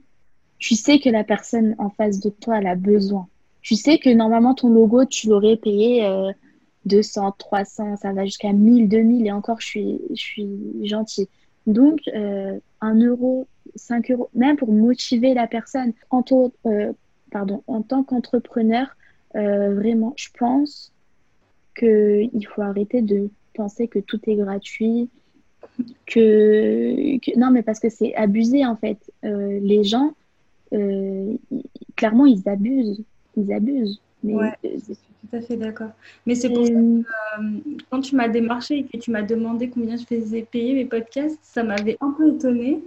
Speaker 1: tu sais que la personne en face de toi elle a besoin tu sais que normalement ton logo, tu l'aurais payé 200, euh, 300, ça va jusqu'à 1000, 2000 et encore, je suis, je suis gentille. Donc, euh, 1 euro, 5 euros, même pour motiver la personne. En, euh, pardon, en tant qu'entrepreneur, euh, vraiment, je pense qu'il faut arrêter de penser que tout est gratuit, que, que... non, mais parce que c'est abusé en fait. les gens, clairement, ils abusent ils abusent.
Speaker 2: Mais ouais, je suis tout à fait d'accord. Mais c'est pour ça que euh, quand tu m'as démarché et que tu m'as demandé combien je faisais payer mes podcasts, ça m'avait un peu étonnée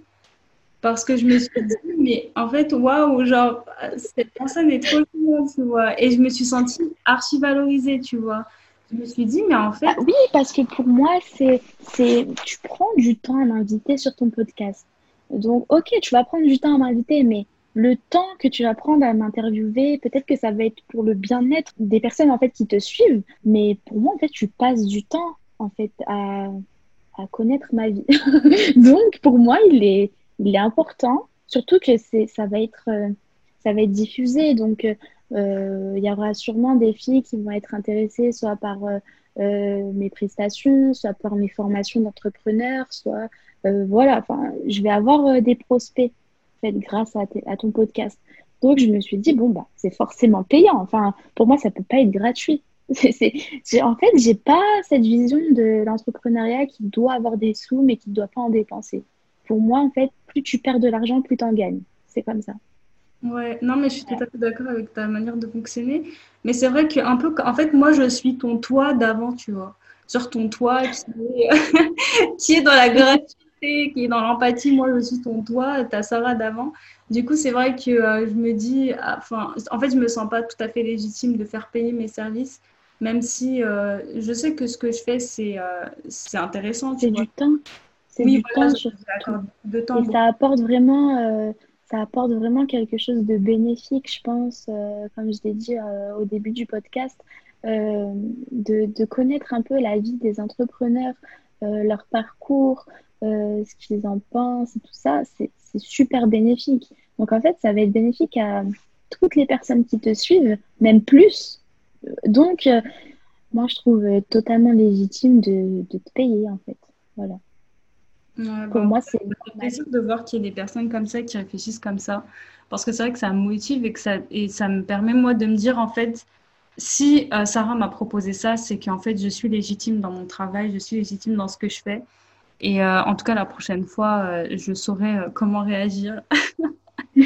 Speaker 2: parce que je me suis dit, mais en fait, waouh, genre, cette personne est trop bien, tu vois. Et je me suis sentie archi valorisée, tu vois. Je me suis dit, mais en fait.
Speaker 1: Ah oui, parce que pour moi, c'est, c'est, tu prends du temps à m'inviter sur ton podcast. Donc, ok, tu vas prendre du temps à m'inviter, mais le temps que tu vas prendre à m'interviewer, peut-être que ça va être pour le bien-être des personnes en fait qui te suivent, mais pour moi en fait tu passes du temps en fait à, à connaître ma vie. Donc pour moi il est il est important, surtout que c'est ça va être euh, ça va être diffusé, donc euh, il y aura sûrement des filles qui vont être intéressées soit par euh, mes prestations, soit par mes formations d'entrepreneur, soit voilà, enfin je vais avoir des prospects grâce à, ton podcast. Donc, je me suis dit, bon, bah, c'est forcément payant. Enfin, pour moi, ça peut pas être gratuit. en fait, j'ai pas cette vision de l'entrepreneuriat qui doit avoir des sous, mais qui ne doit pas en dépenser. Pour moi, en fait, plus tu perds de l'argent, plus tu en gagnes. C'est comme ça.
Speaker 2: Ouais, non, mais je suis tout à fait d'accord avec ta manière de fonctionner. Mais c'est vrai qu'un peu, en fait, moi, je suis ton toit d'avant, tu vois. Sur ton toit qui est, qui est dans la gratuité qui est dans l'empathie. Moi, je suis ton toit, ta Sarah d'avant. Du coup, c'est vrai que euh, je me dis, enfin, en fait, je me sens pas tout à fait légitime de faire payer mes services, même si euh, je sais que ce que je fais, c'est euh, c'est intéressant.
Speaker 1: C'est du temps. C'est du temps, de temps. Et ça apporte vraiment. Ça apporte vraiment quelque chose de bénéfique, je pense, comme je l'ai dit au début du podcast, de, de, connaître un peu la vie des entrepreneurs, leur parcours, euh, ce qu'ils en pensent tout ça, c'est super bénéfique. Donc en fait, ça va être bénéfique à toutes les personnes qui te suivent, même plus. Donc, euh, moi, je trouve totalement légitime de, de te payer, en fait. Voilà.
Speaker 2: Pour bah, moi, c'est plaisir de voir qu'il y a des personnes comme ça qui réfléchissent comme ça. Parce que c'est vrai que ça me motive et que ça, et ça me permet, moi, de me dire, en fait, si euh, Sarah m'a proposé ça, c'est qu'en fait, je suis légitime dans mon travail, je suis légitime dans ce que je fais. Et euh, en tout cas, la prochaine fois, euh, je saurai comment réagir.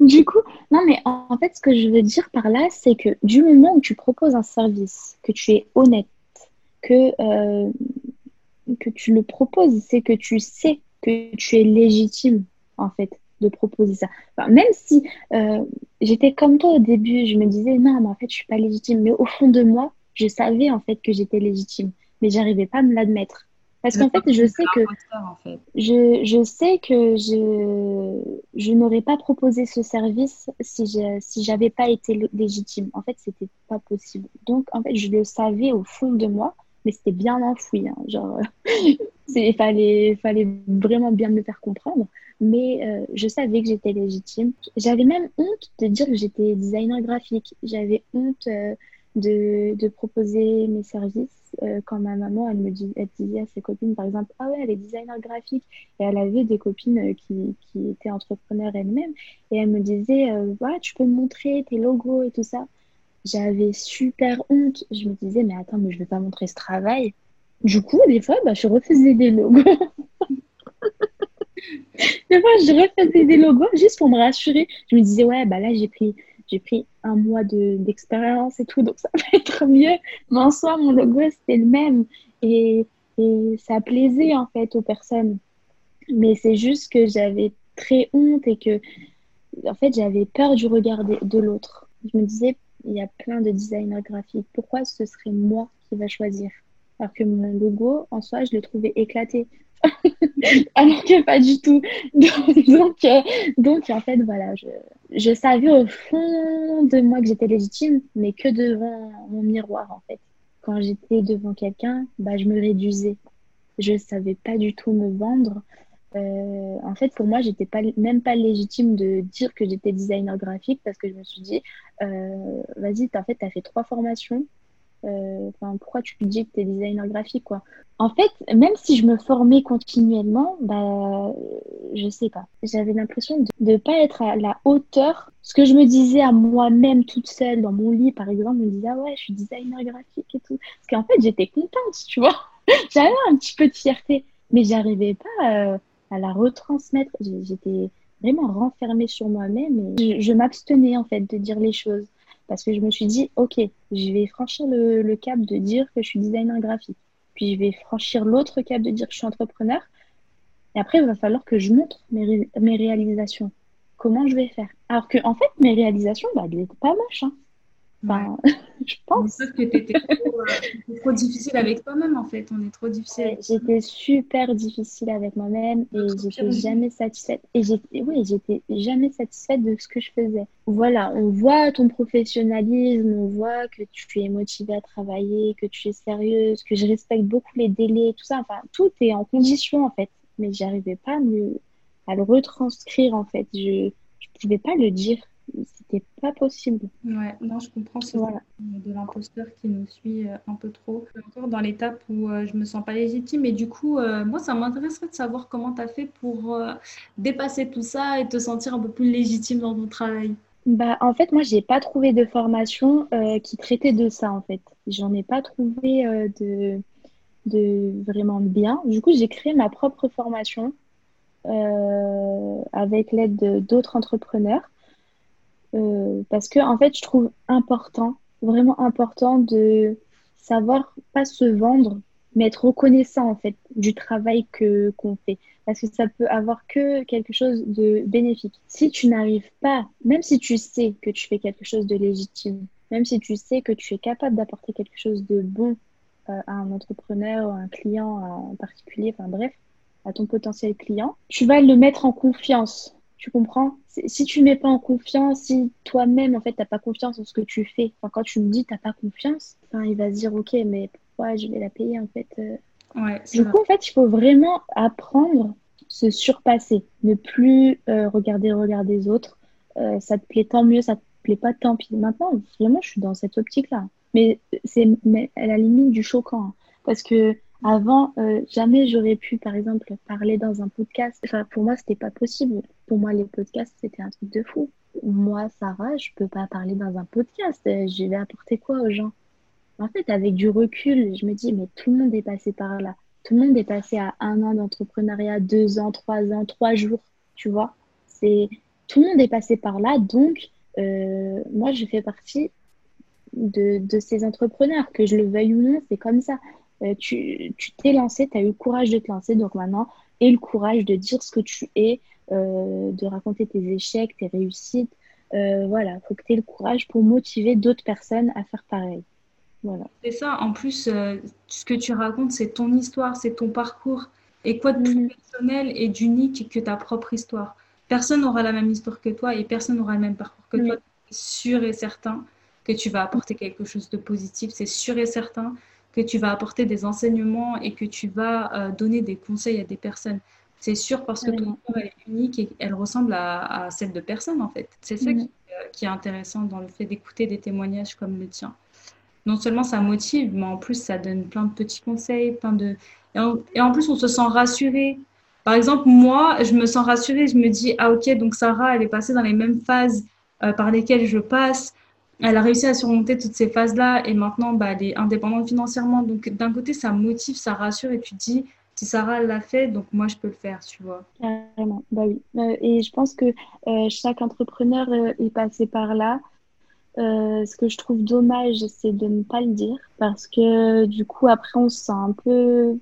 Speaker 1: du coup, non, mais en fait, ce que je veux dire par là, c'est que du moment où tu proposes un service, que tu es honnête, que que tu le proposes, c'est que tu sais que tu es légitime, en fait, de proposer ça. même si euh, j'étais comme toi au début, je me disais, non, mais en fait, je suis pas légitime. Mais au fond de moi, je savais, en fait, que j'étais légitime. Mais j'arrivais pas à me l'admettre. Parce qu'en fait, je sais que je, je, sais que je, je n'aurais pas proposé ce service si je si j'avais pas été légitime. En fait, c'était pas possible. Donc, en fait, je le savais au fond de moi, mais c'était bien enfoui. Hein, genre, il fallait, fallait vraiment bien me faire comprendre. Mais euh, je savais que j'étais légitime. J'avais même honte de dire que j'étais designer graphique. J'avais honte euh, de, de, proposer mes services euh, quand ma maman, elle me disait à ses copines, par exemple, ah ouais, elle est designer graphique. Et elle avait des copines qui, qui étaient entrepreneurs elles-mêmes. Et elle me disait, ouais, tu peux me montrer tes logos et tout ça. J'avais super honte. Je me disais, mais attends, mais je vais pas montrer ce travail. Du coup, des fois, bah, je refaisais des logos. des fois, je refaisais des logos juste pour me rassurer. Je me disais, ouais, bah là, j'ai pris, pris un mois d'expérience et tout, donc ça va être mieux. Mais en soi, mon logo, c'était le même. Et, et ça plaisait, en fait, aux personnes. Mais c'est juste que j'avais très honte et que, en fait, j'avais peur du regard de l'autre. Je me disais, il y a plein de designers graphiques. Pourquoi ce serait moi qui va choisir Alors que mon logo, en soi, je le trouvais éclaté. Alors que pas du tout. Donc, euh, donc, en fait, voilà, je, je, savais au fond de moi que j'étais légitime, mais que devant mon miroir, en fait. Quand j'étais devant quelqu'un, bah, je me réduisais. Je savais pas du tout me vendre. Euh, en fait, pour moi, j'étais pas, même pas légitime de dire que j'étais designer graphique parce que je me suis dit, euh, vas-y, en fait, tu as fait trois formations. Euh, pourquoi tu dis que tu es designer graphique quoi? En fait, même si je me formais continuellement, bah, je sais pas. J'avais l'impression de ne pas être à la hauteur. Ce que je me disais à moi-même toute seule dans mon lit, par exemple, me disais, ah ouais, je suis designer graphique et tout. Parce qu'en fait, j'étais contente, tu vois. J'avais un petit peu de fierté, mais j'arrivais pas à la retransmettre. J'étais vraiment renfermée sur moi-même et je, m'abstenais en fait de dire les choses parce que je me suis dit, ok, je vais franchir le, cap de dire que je suis designer graphique. Puis je vais franchir l'autre cap de dire que je suis entrepreneur. Et après, il va falloir que je montre mes, mes réalisations. Comment je vais faire? Alors que, en fait, mes réalisations, bah, elles n'étaient pas moches. Hein. Bah, je pense.
Speaker 2: que tu étais euh, trop, difficile avec toi-même, en fait. On est trop difficile.
Speaker 1: j'étais super difficile avec moi-même et j'étais jamais satisfaite. Et j'étais, oui, j'étais jamais satisfaite de ce que je faisais. Voilà, on voit ton professionnalisme, on voit que tu es motivée à travailler, que tu es sérieuse, que je respecte beaucoup les délais, tout ça. Enfin, tout est en condition, en fait. Mais j'arrivais pas à, à le retranscrire, en fait. Je ne pouvais pas le dire c'était pas possible.
Speaker 2: Ouais, non, je comprends. C'est voilà. de l'imposteur qui nous suit euh, un peu trop. Encore dans l'étape où euh, je me sens pas légitime. Et du coup, euh, moi, ça m'intéresserait de savoir comment tu as fait pour dépasser tout ça et te sentir un peu plus légitime dans ton travail.
Speaker 1: Bah, en fait, moi, j'ai pas trouvé de formation qui traitait de ça, en fait. J'en ai pas trouvé de, de vraiment bien. Du coup, j'ai créé ma propre formation avec l'aide d'autres entrepreneurs. Euh, parce que, en fait, je trouve important, vraiment important de savoir pas se vendre, mais être reconnaissant, en fait, du travail que qu'on fait. Parce que ça peut avoir que quelque chose de bénéfique. Si tu n'arrives pas, même si tu sais que tu fais quelque chose de légitime, même si tu sais que tu es capable d'apporter quelque chose de bon euh, à un entrepreneur, à un client en particulier, enfin bref, à ton potentiel client, tu vas le mettre en confiance. Tu comprends? Si tu ne mets pas en confiance, si toi-même, en fait, tu n'as pas confiance en ce que tu fais, enfin, quand tu me dis tu n'as pas confiance, enfin, il va se dire, OK, mais pourquoi je vais la payer, en fait euh?
Speaker 2: ouais,
Speaker 1: Du coup, en fait, il faut vraiment apprendre, se surpasser, ne plus euh, regarder le regard des autres. Euh, ça te plaît tant mieux, ça te plaît pas tant pis. Maintenant, vraiment, je suis dans cette optique-là. mais c'est à la limite du choquant. Hein. parce que avant, euh, jamais j'aurais pu, par exemple, parler dans un podcast. Enfin, pour moi, c'était pas possible. Pour moi, les podcasts, c'était un truc de fou. Moi, Sarah, je peux pas parler dans un podcast. Je vais apporter quoi aux gens? En fait, avec du recul, je me dis, mais tout le monde est passé par là. Tout le monde est passé à un an d'entrepreneuriat, deux ans, trois ans, trois jours, tu vois? C'est tout le monde est passé par là, donc euh, moi, je fais partie de, ces entrepreneurs, que je le veuille ou non, c'est comme ça. Euh, tu t'es lancé, tu as eu le courage de te lancer, donc maintenant, et le courage de dire ce que tu es, de raconter tes échecs, tes réussites. voilà, il faut que tu aies le courage pour motiver d'autres personnes à faire pareil. Voilà.
Speaker 2: C'est ça, en plus, ce que tu racontes, c'est ton histoire, c'est ton parcours. Et quoi de plus mhm. personnel et d'unique que ta propre histoire? Personne n'aura la même histoire que toi et personne n'aura le même parcours que toi. C'est sûr et certain que tu vas apporter quelque chose de positif. C'est sûr et certain que tu vas apporter des enseignements et que tu vas euh, donner des conseils à des personnes. C'est sûr parce que ton histoire est unique et elle ressemble à, celle de personne en fait. C'est ça qui, euh, qui, est intéressant dans le fait d'écouter des témoignages comme le tien. Non seulement ça motive, mais en plus ça donne plein de petits conseils, plein de... et en plus on se sent rassuré par exemple, moi, je me sens rassurée, je me dis, ah ok, donc Sarah, elle est passée dans les mêmes phases euh, par lesquelles je passe. Elle a réussi à surmonter toutes ces phases-là et maintenant, bah, elle est indépendante financièrement. Donc d'un côté, ça motive, ça rassure et tu te dis, Sarah l'a fait, donc moi, je peux le faire, tu vois.
Speaker 1: Carrément, bah oui. Euh, et je pense que euh, chaque entrepreneur est passé par là. Euh, ce que je trouve dommage, c'est de ne pas le dire parce que du coup, après, on se sent un peu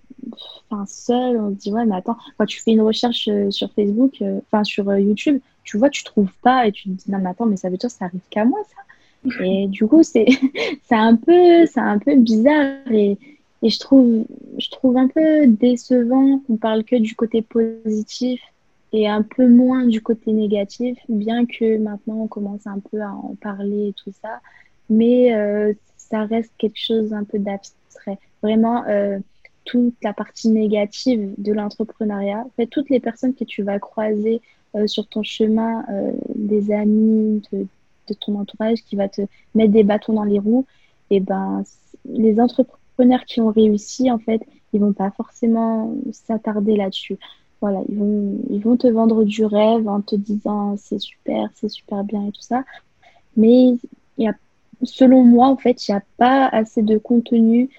Speaker 1: enfin, seul. On se dit, ouais, mais attends, quand tu fais une recherche euh, sur Facebook, euh, enfin sur YouTube, tu vois, tu trouves pas et tu te dis, non, mais attends, mais ça veut dire que ça arrive qu'à moi, ça. Et du coup, c'est un, peu, un peu bizarre et, et je, trouve, je trouve un peu décevant qu'on parle que du côté positif et un peu moins du côté négatif, bien que maintenant on commence un peu à en parler et tout ça, mais euh, ça reste quelque chose un peu d'abstrait. Vraiment, euh, toute la partie négative de l'entrepreneuriat, en fait, toutes les personnes que tu vas croiser euh, sur ton chemin, des amis, de, ton entourage qui va te mettre des bâtons dans les roues, et ben les entrepreneurs qui ont réussi, en fait, ils vont pas forcément s'attarder là-dessus voilà, ils vont, ils vont te vendre du rêve en te disant c'est super, c'est super bien et tout ça. Mais y a, selon moi, en fait, il n'y a pas assez de contenu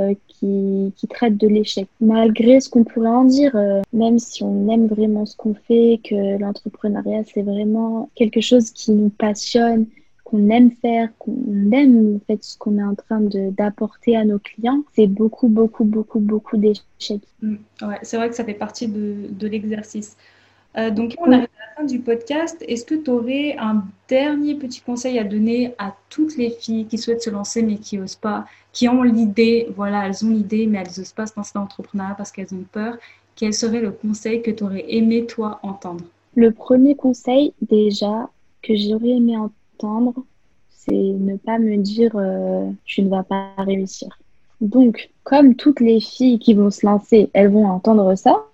Speaker 1: euh, qui, qui, traite de l'échec. Malgré ce qu'on pourrait en dire, euh, même si on aime vraiment ce qu'on fait, que l'entrepreneuriat, c'est vraiment quelque chose qui nous passionne, qu'on aime faire, qu'on aime en fait ce qu'on est en train d'apporter à nos clients, c'est beaucoup, beaucoup, beaucoup, beaucoup d'échecs.
Speaker 2: Mm. ouais, c'est vrai que ça fait partie de, de l'exercice. Euh, donc, on arrive à la fin du podcast. Est-ce que tu aurais un dernier petit conseil à donner à toutes les filles qui souhaitent se lancer mais qui n'osent pas, qui ont l'idée, voilà, elles ont l'idée mais elles n'osent pas se lancer dans l'entrepreneuriat parce qu'elles ont peur Quel serait le conseil que tu aurais aimé, toi, entendre?
Speaker 1: Le premier conseil, déjà, que j'aurais aimé entendre, c'est ne pas me dire euh, tu ne vas pas réussir. Donc, comme toutes les filles qui vont se lancer, elles vont entendre ça,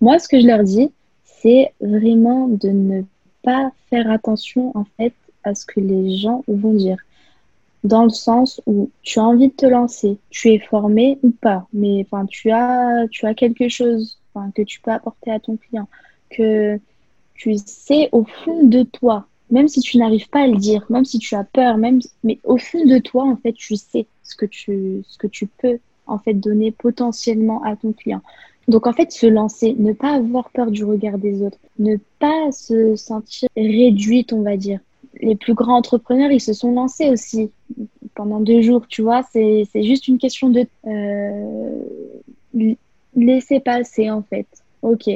Speaker 1: moi, ce que je leur dis, c'est vraiment de ne pas faire attention en fait à ce que les gens vont dire. Dans le sens où tu as envie de te lancer, tu es formé ou pas, mais enfin tu as tu as quelque chose que tu peux apporter à ton client, que tu sais au fond de toi même si tu n'arrives pas à le dire, même si tu as peur, même, mais au fond de toi, en fait, tu sais ce que tu, ce que tu peux, en fait, donner potentiellement à ton client. Donc, en fait, se lancer, ne pas avoir peur du regard des autres, ne pas se sentir réduite, on va dire. Les plus grands entrepreneurs, ils se sont lancés aussi pendant deux jours, tu vois. C'est juste une question de euh, laisser passer, en fait. Ok,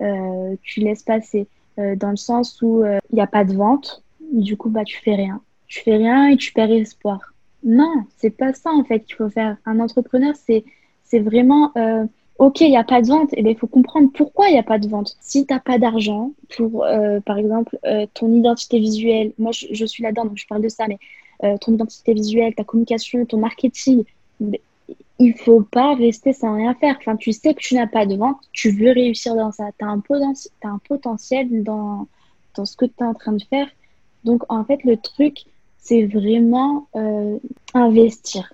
Speaker 1: euh, tu laisses passer. Euh, dans le sens où il euh, n'y a pas de vente, du coup, bah, tu fais rien. Tu fais rien et tu perds espoir. Non, c'est pas ça en fait qu'il faut faire. Un entrepreneur, c'est c'est vraiment euh, ok, il n'y a pas de vente, et eh bien il faut comprendre pourquoi il n'y a pas de vente. Si tu n'as pas d'argent pour, par exemple, ton identité visuelle, moi je, je suis là-dedans, donc je parle de ça, mais ton identité visuelle, ta communication, ton marketing, il faut pas rester sans rien faire. Enfin, tu sais que tu n'as pas de vente, tu veux réussir dans ça. Tu as, un potentiel dans, dans ce que tu es en train de faire. Donc, en fait, le truc, c'est vraiment euh, investir.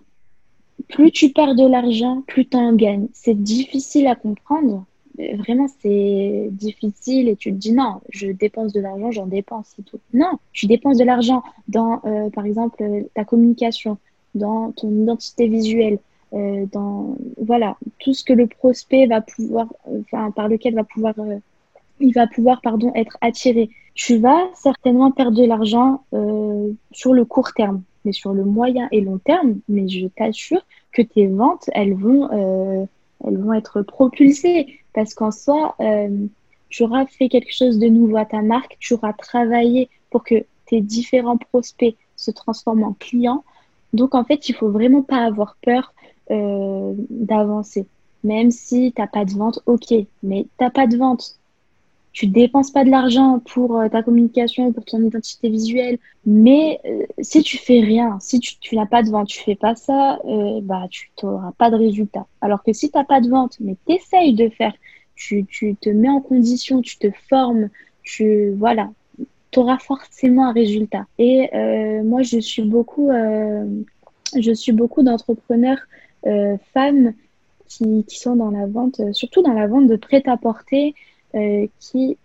Speaker 1: Plus tu perds de l'argent, plus tu en gagnes. C'est difficile à comprendre. Vraiment, c'est difficile et tu te dis non, je dépense de l'argent, j'en dépense, c'est tout. Non, tu dépenses de l'argent dans, euh, par exemple, ta communication, dans ton identité visuelle, euh, dans voilà tout ce que le prospect va pouvoir, enfin par lequel va pouvoir, euh, il va pouvoir pardon être attiré. Tu vas certainement perdre de l'argent euh, sur le court terme, mais sur le moyen et long terme, mais je t'assure que tes ventes elles vont elles vont être propulsées parce qu'en soi tu auras fait quelque chose de nouveau à ta marque, tu auras travaillé pour que tes différents prospects se transforment en clients. Donc en fait, il faut vraiment pas avoir peur euh, d'avancer. Même si tu n'as pas de vente, ok, mais tu n'as pas de vente. Tu dépenses pas de l'argent pour euh, ta communication, pour ton identité visuelle, mais euh, si tu fais rien, si tu, n'as pas de vente, tu fais pas ça, bah tu n'auras pas de résultat. Alors que si tu n'as pas de vente, mais tu essayes de faire, tu, te mets en condition, tu te formes, tu voilà, auras forcément un résultat. Et moi, je suis beaucoup, je suis beaucoup d'entrepreneurs femmes qui, qui, sont dans la vente, euh, surtout dans la vente de prêt-à-porter, euh, qui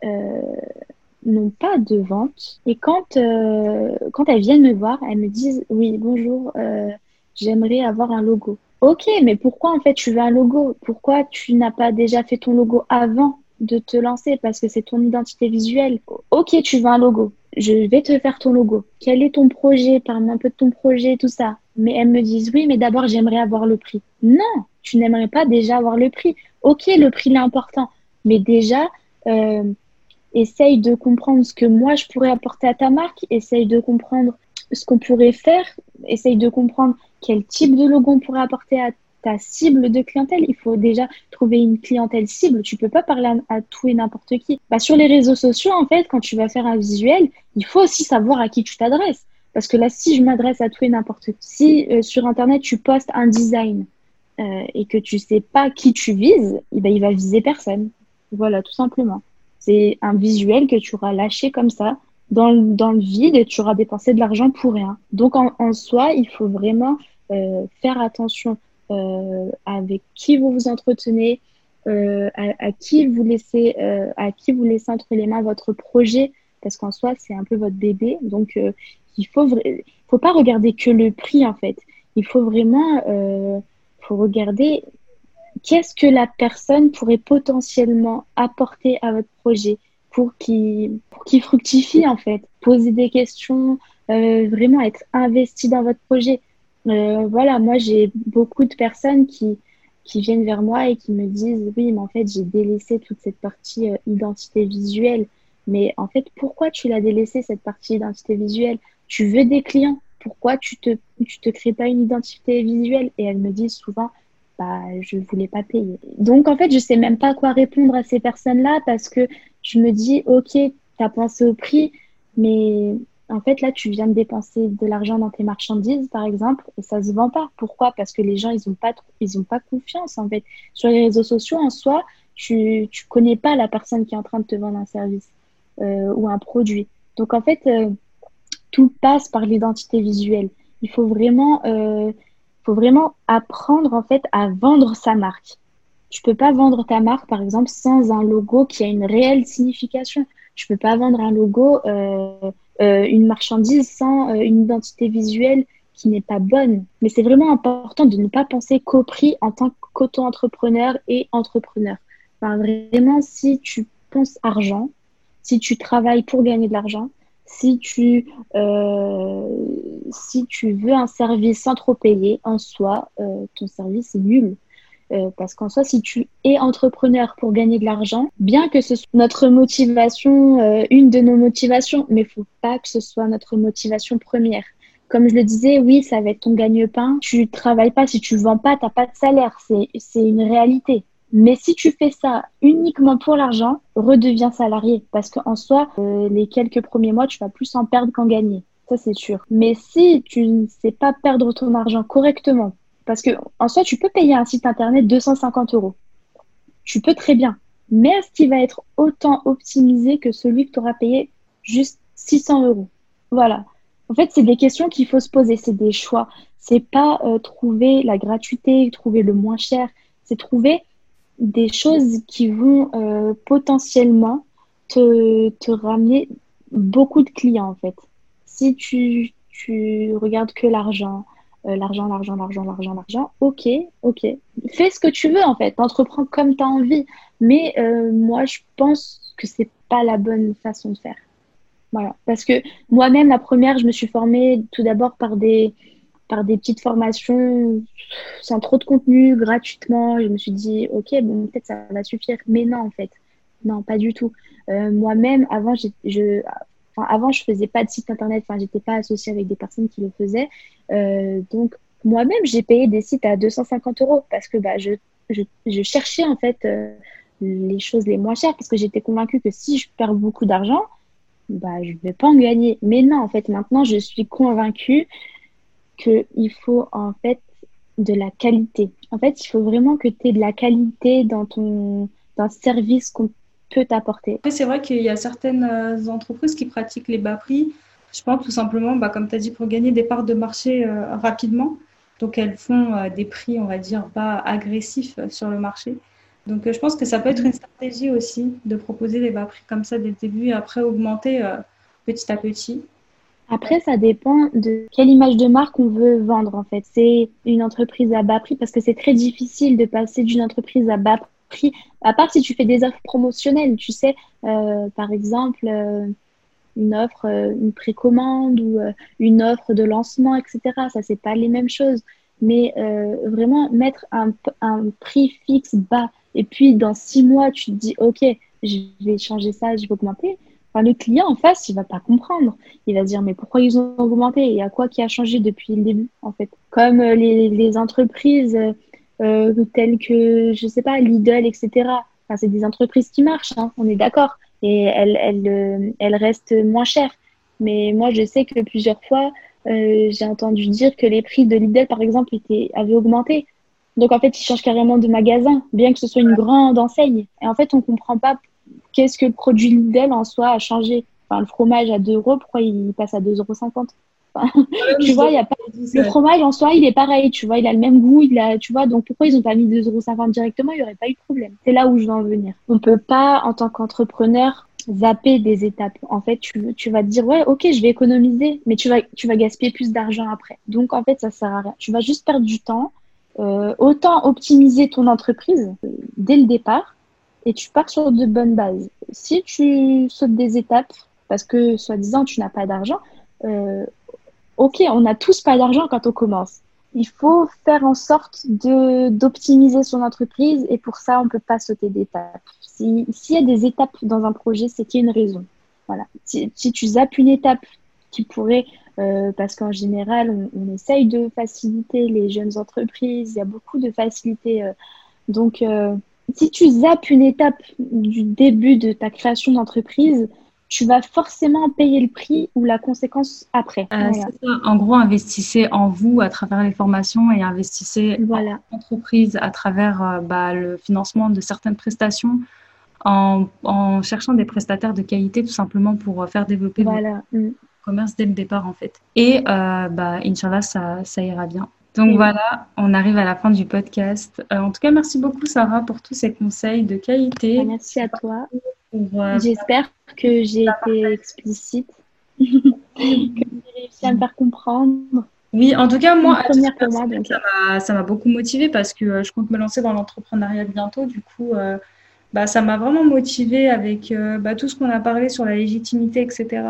Speaker 1: n'ont pas de vente. Et quand, quand elles viennent me voir, elles me disent Oui, bonjour, j'aimerais avoir un logo. Ok, mais pourquoi en fait tu veux un logo? Pourquoi tu n'as pas déjà fait ton logo avant de te lancer? Parce que c'est ton identité visuelle. Ok, tu veux un logo. Je vais te faire ton logo. Quel est ton projet? Parle-moi un peu de ton projet, tout ça mais elles me disent oui, mais d'abord j'aimerais avoir le prix. Non, tu n'aimerais pas déjà avoir le prix. Ok, le prix est important, mais déjà euh, essaye de comprendre ce que moi je pourrais apporter à ta marque, essaye de comprendre ce qu'on pourrait faire, essaye de comprendre quel type de logo on pourrait apporter à ta cible de clientèle. Il faut déjà trouver une clientèle cible. Tu peux pas parler à, tout et n'importe qui. Bah, sur les réseaux sociaux, en fait, quand tu vas faire un visuel, il faut aussi savoir à qui tu t'adresses. Parce que là, si je m'adresse à tout et n'importe qui, si euh, sur Internet tu postes un design euh, et que tu sais pas qui tu vises, eh ben, il va viser personne. Voilà, tout simplement. C'est un visuel que tu auras lâché comme ça dans le, vide et tu auras dépensé de l'argent pour rien. Donc en, soi, il faut vraiment euh, faire attention avec qui vous vous entretenez, à, à, qui vous laissez, à qui vous laissez entre les mains votre projet parce qu'en soi, c'est un peu votre bébé. Donc, il faut, faut pas regarder que le prix en fait. Il faut vraiment euh, faut regarder qu'est-ce que la personne pourrait potentiellement apporter à votre projet pour qu'il qu fructifie en fait. Poser des questions, euh, vraiment être investi dans votre projet. Euh, voilà, moi j'ai beaucoup de personnes qui, qui viennent vers moi et qui me disent oui, mais en fait j'ai délaissé toute cette partie identité visuelle. Mais en fait, pourquoi tu l'as délaissé cette partie identité visuelle? Tu veux des clients. Pourquoi tu te, te crées pas une identité visuelle? Et elles me disent souvent, bah, je voulais pas payer. Donc, en fait, je sais même pas quoi répondre à ces personnes-là parce que je me dis, OK, tu as pensé au prix, mais en fait, là, tu viens de dépenser de l'argent dans tes marchandises, par exemple, et ça se vend pas. Pourquoi? Parce que les gens, ils ont pas, pas confiance, en fait. Sur les réseaux sociaux, en soi, tu, tu connais pas la personne qui est en train de te vendre un service euh, ou un produit. Donc, en fait, euh, tout passe par l'identité visuelle. Il faut vraiment, euh, faut vraiment apprendre en fait à vendre sa marque. Tu peux pas vendre ta marque, par exemple, sans un logo qui a une réelle signification. Tu peux pas vendre un logo, euh, euh, une marchandise sans une identité visuelle qui n'est pas bonne. Mais c'est vraiment important de ne pas penser qu'au prix en tant qu'auto-entrepreneur et entrepreneur. Vraiment, si tu penses argent, si tu travailles pour gagner de l'argent, si tu, euh, si tu veux un service sans trop payer, en soi, euh, ton service est nul. Euh, parce qu'en soi, si tu es entrepreneur pour gagner de l'argent, bien que ce soit notre motivation, une de nos motivations, mais il faut pas que ce soit notre motivation première. Comme je le disais, oui, ça va être ton gagne-pain. Tu travailles pas, si tu vends pas, tu n'as pas de salaire. C'est une réalité. Mais si tu fais ça uniquement pour l'argent, redeviens salarié. Parce qu'en soi, euh, les quelques premiers mois, tu vas plus en perdre qu'en gagner. Ça, c'est sûr. Mais si tu ne sais pas perdre ton argent correctement, parce que en soi, tu peux payer un site internet 250 euros. Tu peux très bien. Mais est-ce qu'il va être autant optimisé que celui que tu auras payé juste 600 euros? Voilà. En fait, c'est des questions qu'il faut se poser, c'est des choix. C'est pas euh, trouver la gratuité, trouver le moins cher, c'est trouver des choses qui vont euh, potentiellement te, te, ramener beaucoup de clients en fait. Si tu, tu regardes que l'argent, euh, l'argent, l'argent, l'argent, l'argent, l'argent, ok, ok. Fais ce que tu veux en fait, entreprends comme tu as envie. Mais euh, moi, je pense que c'est pas la bonne façon de faire. Voilà. Parce que moi-même, la première, je me suis formée tout d'abord par des, par des petites formations sans trop de contenu, gratuitement. Je me suis dit, ok, bon, peut-être ça va suffire. Mais non, en fait. Non, pas du tout. Euh, moi-même, avant, je, enfin, avant, je faisais pas de site internet. Enfin, j'étais pas associée avec des personnes qui le faisaient. Euh, donc, moi-même, j'ai payé des sites à 250 euros parce que bah, je, je, je cherchais en fait euh, les choses les moins chères parce que j'étais convaincue que si je perds beaucoup d'argent, bah, je ne vais pas en gagner. Mais non, en fait, maintenant, je suis convaincue qu'il faut en fait de la qualité. En fait, il faut vraiment que tu aies de la qualité dans ton dans service qu'on peut t'apporter.
Speaker 2: C'est vrai qu'il y a certaines euh, entreprises qui pratiquent les bas prix. Je pense tout simplement, bah, comme tu as dit, pour gagner des parts de marché euh, rapidement. Donc, elles font euh, des prix, on va dire, pas agressifs sur le marché. Donc, je pense que ça peut être une stratégie aussi de proposer des bas prix comme ça dès le début et après augmenter petit à petit.
Speaker 1: Après, ça dépend de quelle image de marque on veut vendre en fait. C'est une entreprise à bas prix parce que c'est très difficile de passer d'une entreprise à bas prix, à part si tu fais des offres promotionnelles, tu sais, euh, par exemple, euh, une offre, euh, une précommande ou une offre de lancement, etc. Ça, c'est pas les mêmes choses. Mais vraiment mettre un, un prix fixe bas et puis dans six mois, tu te dis, OK, je vais changer ça, je vais augmenter le client en face, il va pas comprendre. Il va se dire mais pourquoi ils ont augmenté Il y a quoi qui a changé depuis le début en fait? Comme euh, les, entreprises euh, telles que je sais pas Lidl, etc. Enfin, c'est des entreprises qui marchent, hein, on est d'accord, et elles, elles, euh, elles, restent moins chères. Mais moi, je sais que plusieurs fois, j'ai entendu dire que les prix de Lidl, par exemple, étaient, avaient augmenté. Donc en fait, ils changent carrément de magasin, bien que ce soit une grande enseigne. Et en fait, on comprend pas qu'est-ce que le produit Lidl en soi a changé? Enfin, le fromage à 2 euros, pourquoi il passe à 2,50 euros tu vois, y a pas... le fromage en soi, il est pareil, tu vois, il a le même goût, il a, tu vois, donc pourquoi ils n'ont pas mis 2,50 euros directement, il n'y aurait pas eu de problème. C'est là où je veux en venir. On ne peut pas, en tant qu'entrepreneur, zapper des étapes. En fait, tu, tu vas te dire, ouais, ok, je vais économiser, mais tu vas, tu vas gaspiller plus d'argent après. Donc, en fait, ça sert à rien. Tu vas juste perdre du temps. Euh, autant optimiser ton entreprise euh, dès le départ et tu pars sur de bonnes bases. Si tu sautes des étapes parce que, soi-disant, tu n'as pas d'argent, euh, ok, on n'a tous pas d'argent quand on commence. Il faut faire en sorte d'optimiser son entreprise et pour ça, on ne peut pas sauter d'étapes. S'il y a des étapes dans un projet, c'est qu'il y a une raison. Voilà. Si, tu zappes une étape qui pourrait, euh, parce qu'en général, on, essaye de faciliter les jeunes entreprises, il y a beaucoup de facilité. Euh, donc, si tu zappes une étape du début de ta création d'entreprise, tu vas forcément payer le prix ou la conséquence après.
Speaker 2: Euh, en gros, investissez en vous à travers les formations et investissez
Speaker 1: voilà.
Speaker 2: en entreprise à travers euh, bah, le financement de certaines prestations en, cherchant des prestataires de qualité tout simplement pour euh, faire développer
Speaker 1: voilà.
Speaker 2: le commerce dès le départ en fait. Et bah, Inch'Allah, ça, ça ira bien. Donc voilà, on arrive à la fin du podcast. Euh, en tout cas, merci beaucoup Sarah pour tous ces conseils de qualité.
Speaker 1: Bah, merci à toi. Euh, J'espère que j'ai été explicite, que j'ai réussi à me faire comprendre.
Speaker 2: Oui, en tout cas, moi, ça m'a beaucoup motivée parce que euh, je compte me lancer dans l'entrepreneuriat bientôt. Du coup, bah, ça m'a vraiment motivée avec bah, tout ce qu'on a parlé sur la légitimité, etc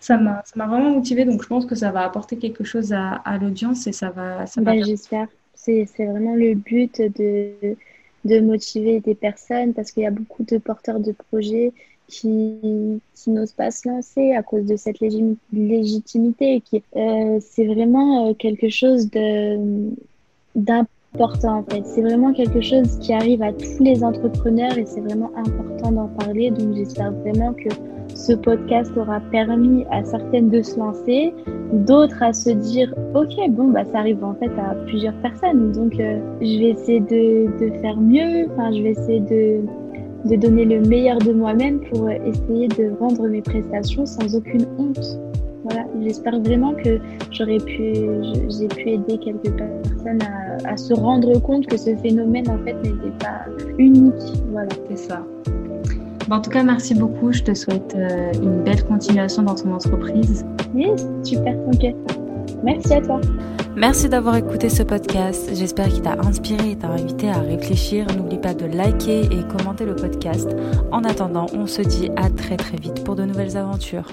Speaker 2: ça m'a vraiment motivée, donc je pense que ça va apporter quelque chose à, à l'audience et ça va. Ça
Speaker 1: ben, J'espère. C'est vraiment le but de, de motiver des personnes parce qu'il y a beaucoup de porteurs de projets qui, qui n'osent pas se lancer à cause de cette légitimité. Euh, c'est vraiment euh, quelque chose d'important en fait. C'est vraiment quelque chose qui arrive à tous les entrepreneurs et c'est vraiment important d'en parler. Donc j'espère vraiment que ce podcast aura permis à certaines de se lancer, d'autres à se dire ok bon bah ça arrive en fait à plusieurs personnes donc euh, je vais essayer de, de faire mieux, enfin je vais essayer de, de donner le meilleur de moi-même pour essayer de rendre mes prestations sans aucune honte. Voilà, j'espère vraiment que j'aurais pu, j'ai pu aider quelques personnes à, à, se rendre compte que ce phénomène en fait n'était pas unique. Voilà.
Speaker 3: C'est ça. en tout cas, merci beaucoup. Je te souhaite euh, une belle continuation dans ton entreprise.
Speaker 1: Oui, super, ok. Merci à toi.
Speaker 3: Merci d'avoir écouté ce podcast. J'espère qu'il t'a inspiré et t'a invité à réfléchir. N'oublie pas de liker et commenter le podcast. En attendant, on se dit à très très vite pour de nouvelles aventures.